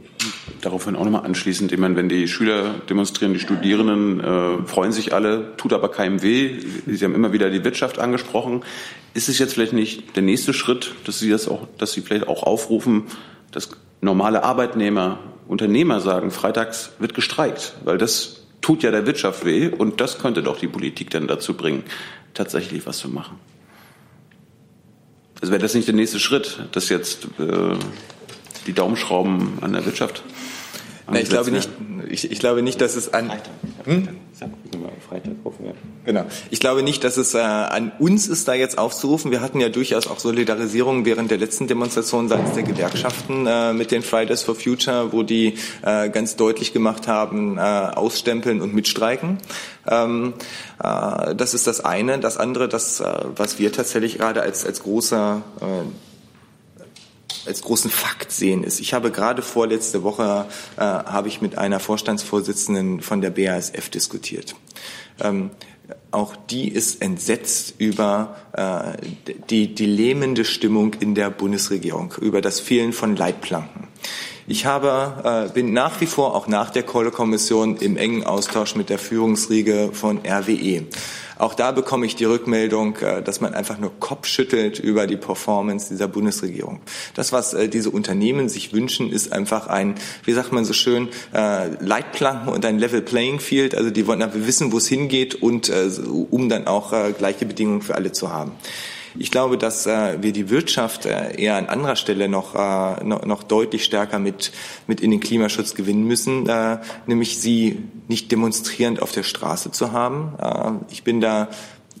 Daraufhin auch nochmal anschließend, ich meine, wenn die Schüler demonstrieren, die Studierenden äh, freuen sich alle, tut aber keinem weh. Sie haben immer wieder die Wirtschaft angesprochen. Ist es jetzt vielleicht nicht der nächste Schritt, dass Sie das auch, dass Sie vielleicht auch aufrufen, dass normale Arbeitnehmer, Unternehmer sagen, freitags wird gestreikt, weil das tut ja der Wirtschaft weh und das könnte doch die Politik dann dazu bringen, tatsächlich was zu machen. Also wäre das nicht der nächste Schritt, dass jetzt äh, die Daumenschrauben an der Wirtschaft? Na, ich glaube nicht. Ich, ich, glaube nicht, dass es an. Hm? Freitag rufen wir. Genau. Ich glaube nicht, dass es äh, an uns ist, da jetzt aufzurufen. Wir hatten ja durchaus auch Solidarisierung während der letzten Demonstration seitens der Gewerkschaften äh, mit den Fridays for Future, wo die äh, ganz deutlich gemacht haben, äh, ausstempeln und mitstreiken. Ähm, äh, das ist das eine. Das andere, das, äh, was wir tatsächlich gerade als, als großer äh, als großen Fakt sehen ist. Ich habe gerade vorletzte Woche äh, habe ich mit einer Vorstandsvorsitzenden von der BASF diskutiert. Ähm, auch die ist entsetzt über äh, die, die lähmende Stimmung in der Bundesregierung, über das Fehlen von Leitplanken. Ich habe, äh, bin nach wie vor auch nach der Kohle-Kommission im engen Austausch mit der Führungsriege von RWE. Auch da bekomme ich die Rückmeldung, äh, dass man einfach nur Kopf schüttelt über die Performance dieser Bundesregierung. Das, was äh, diese Unternehmen sich wünschen, ist einfach ein, wie sagt man so schön, äh, Leitplanken und ein Level Playing Field. Also die wollen einfach wissen, wo es hingeht und um dann auch gleiche Bedingungen für alle zu haben. Ich glaube, dass äh, wir die Wirtschaft äh, eher an anderer Stelle noch, äh, noch, noch deutlich stärker mit, mit in den Klimaschutz gewinnen müssen, äh, nämlich sie nicht demonstrierend auf der Straße zu haben. Äh, ich bin da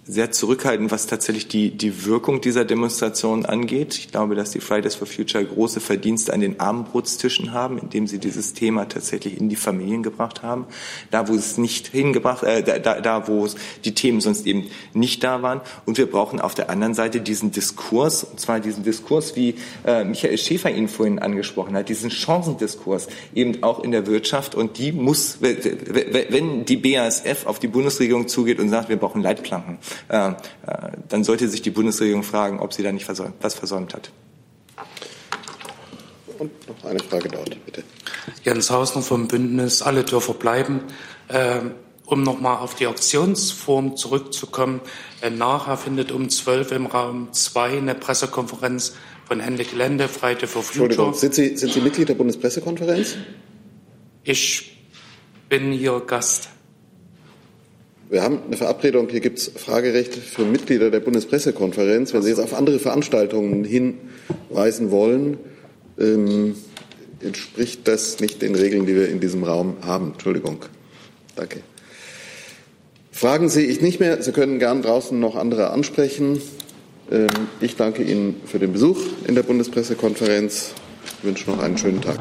sehr zurückhaltend, was tatsächlich die, die Wirkung dieser Demonstration angeht. Ich glaube, dass die Fridays for Future große Verdienste an den Armbrutstischen haben, indem sie dieses Thema tatsächlich in die Familien gebracht haben. Da, wo es nicht hingebracht, äh, da, da, wo die Themen sonst eben nicht da waren. Und wir brauchen auf der anderen Seite diesen Diskurs, und zwar diesen Diskurs, wie äh, Michael Schäfer ihn vorhin angesprochen hat, diesen Chancendiskurs eben auch in der Wirtschaft. Und die muss, wenn die BASF auf die Bundesregierung zugeht und sagt, wir brauchen Leitplanken, dann sollte sich die Bundesregierung fragen, ob sie da nicht versäumt, was versäumt hat. Und noch eine Frage dort, bitte. Jens Hausner vom Bündnis Alle Dörfer bleiben. Ähm, um nochmal auf die Auktionsform zurückzukommen, äh, nachher findet um 12 im Raum 2 eine Pressekonferenz von Ende Gelände, Friday for Future. Entschuldigung, sind Sie, sind Sie Mitglied der Bundespressekonferenz? Ich bin hier Gast. Wir haben eine Verabredung, hier gibt es Fragerecht für Mitglieder der Bundespressekonferenz. Wenn Sie jetzt auf andere Veranstaltungen hinweisen wollen, ähm, entspricht das nicht den Regeln, die wir in diesem Raum haben. Entschuldigung. Danke. Fragen sehe ich nicht mehr. Sie können gern draußen noch andere ansprechen. Ähm, ich danke Ihnen für den Besuch in der Bundespressekonferenz. Ich wünsche noch einen schönen Tag.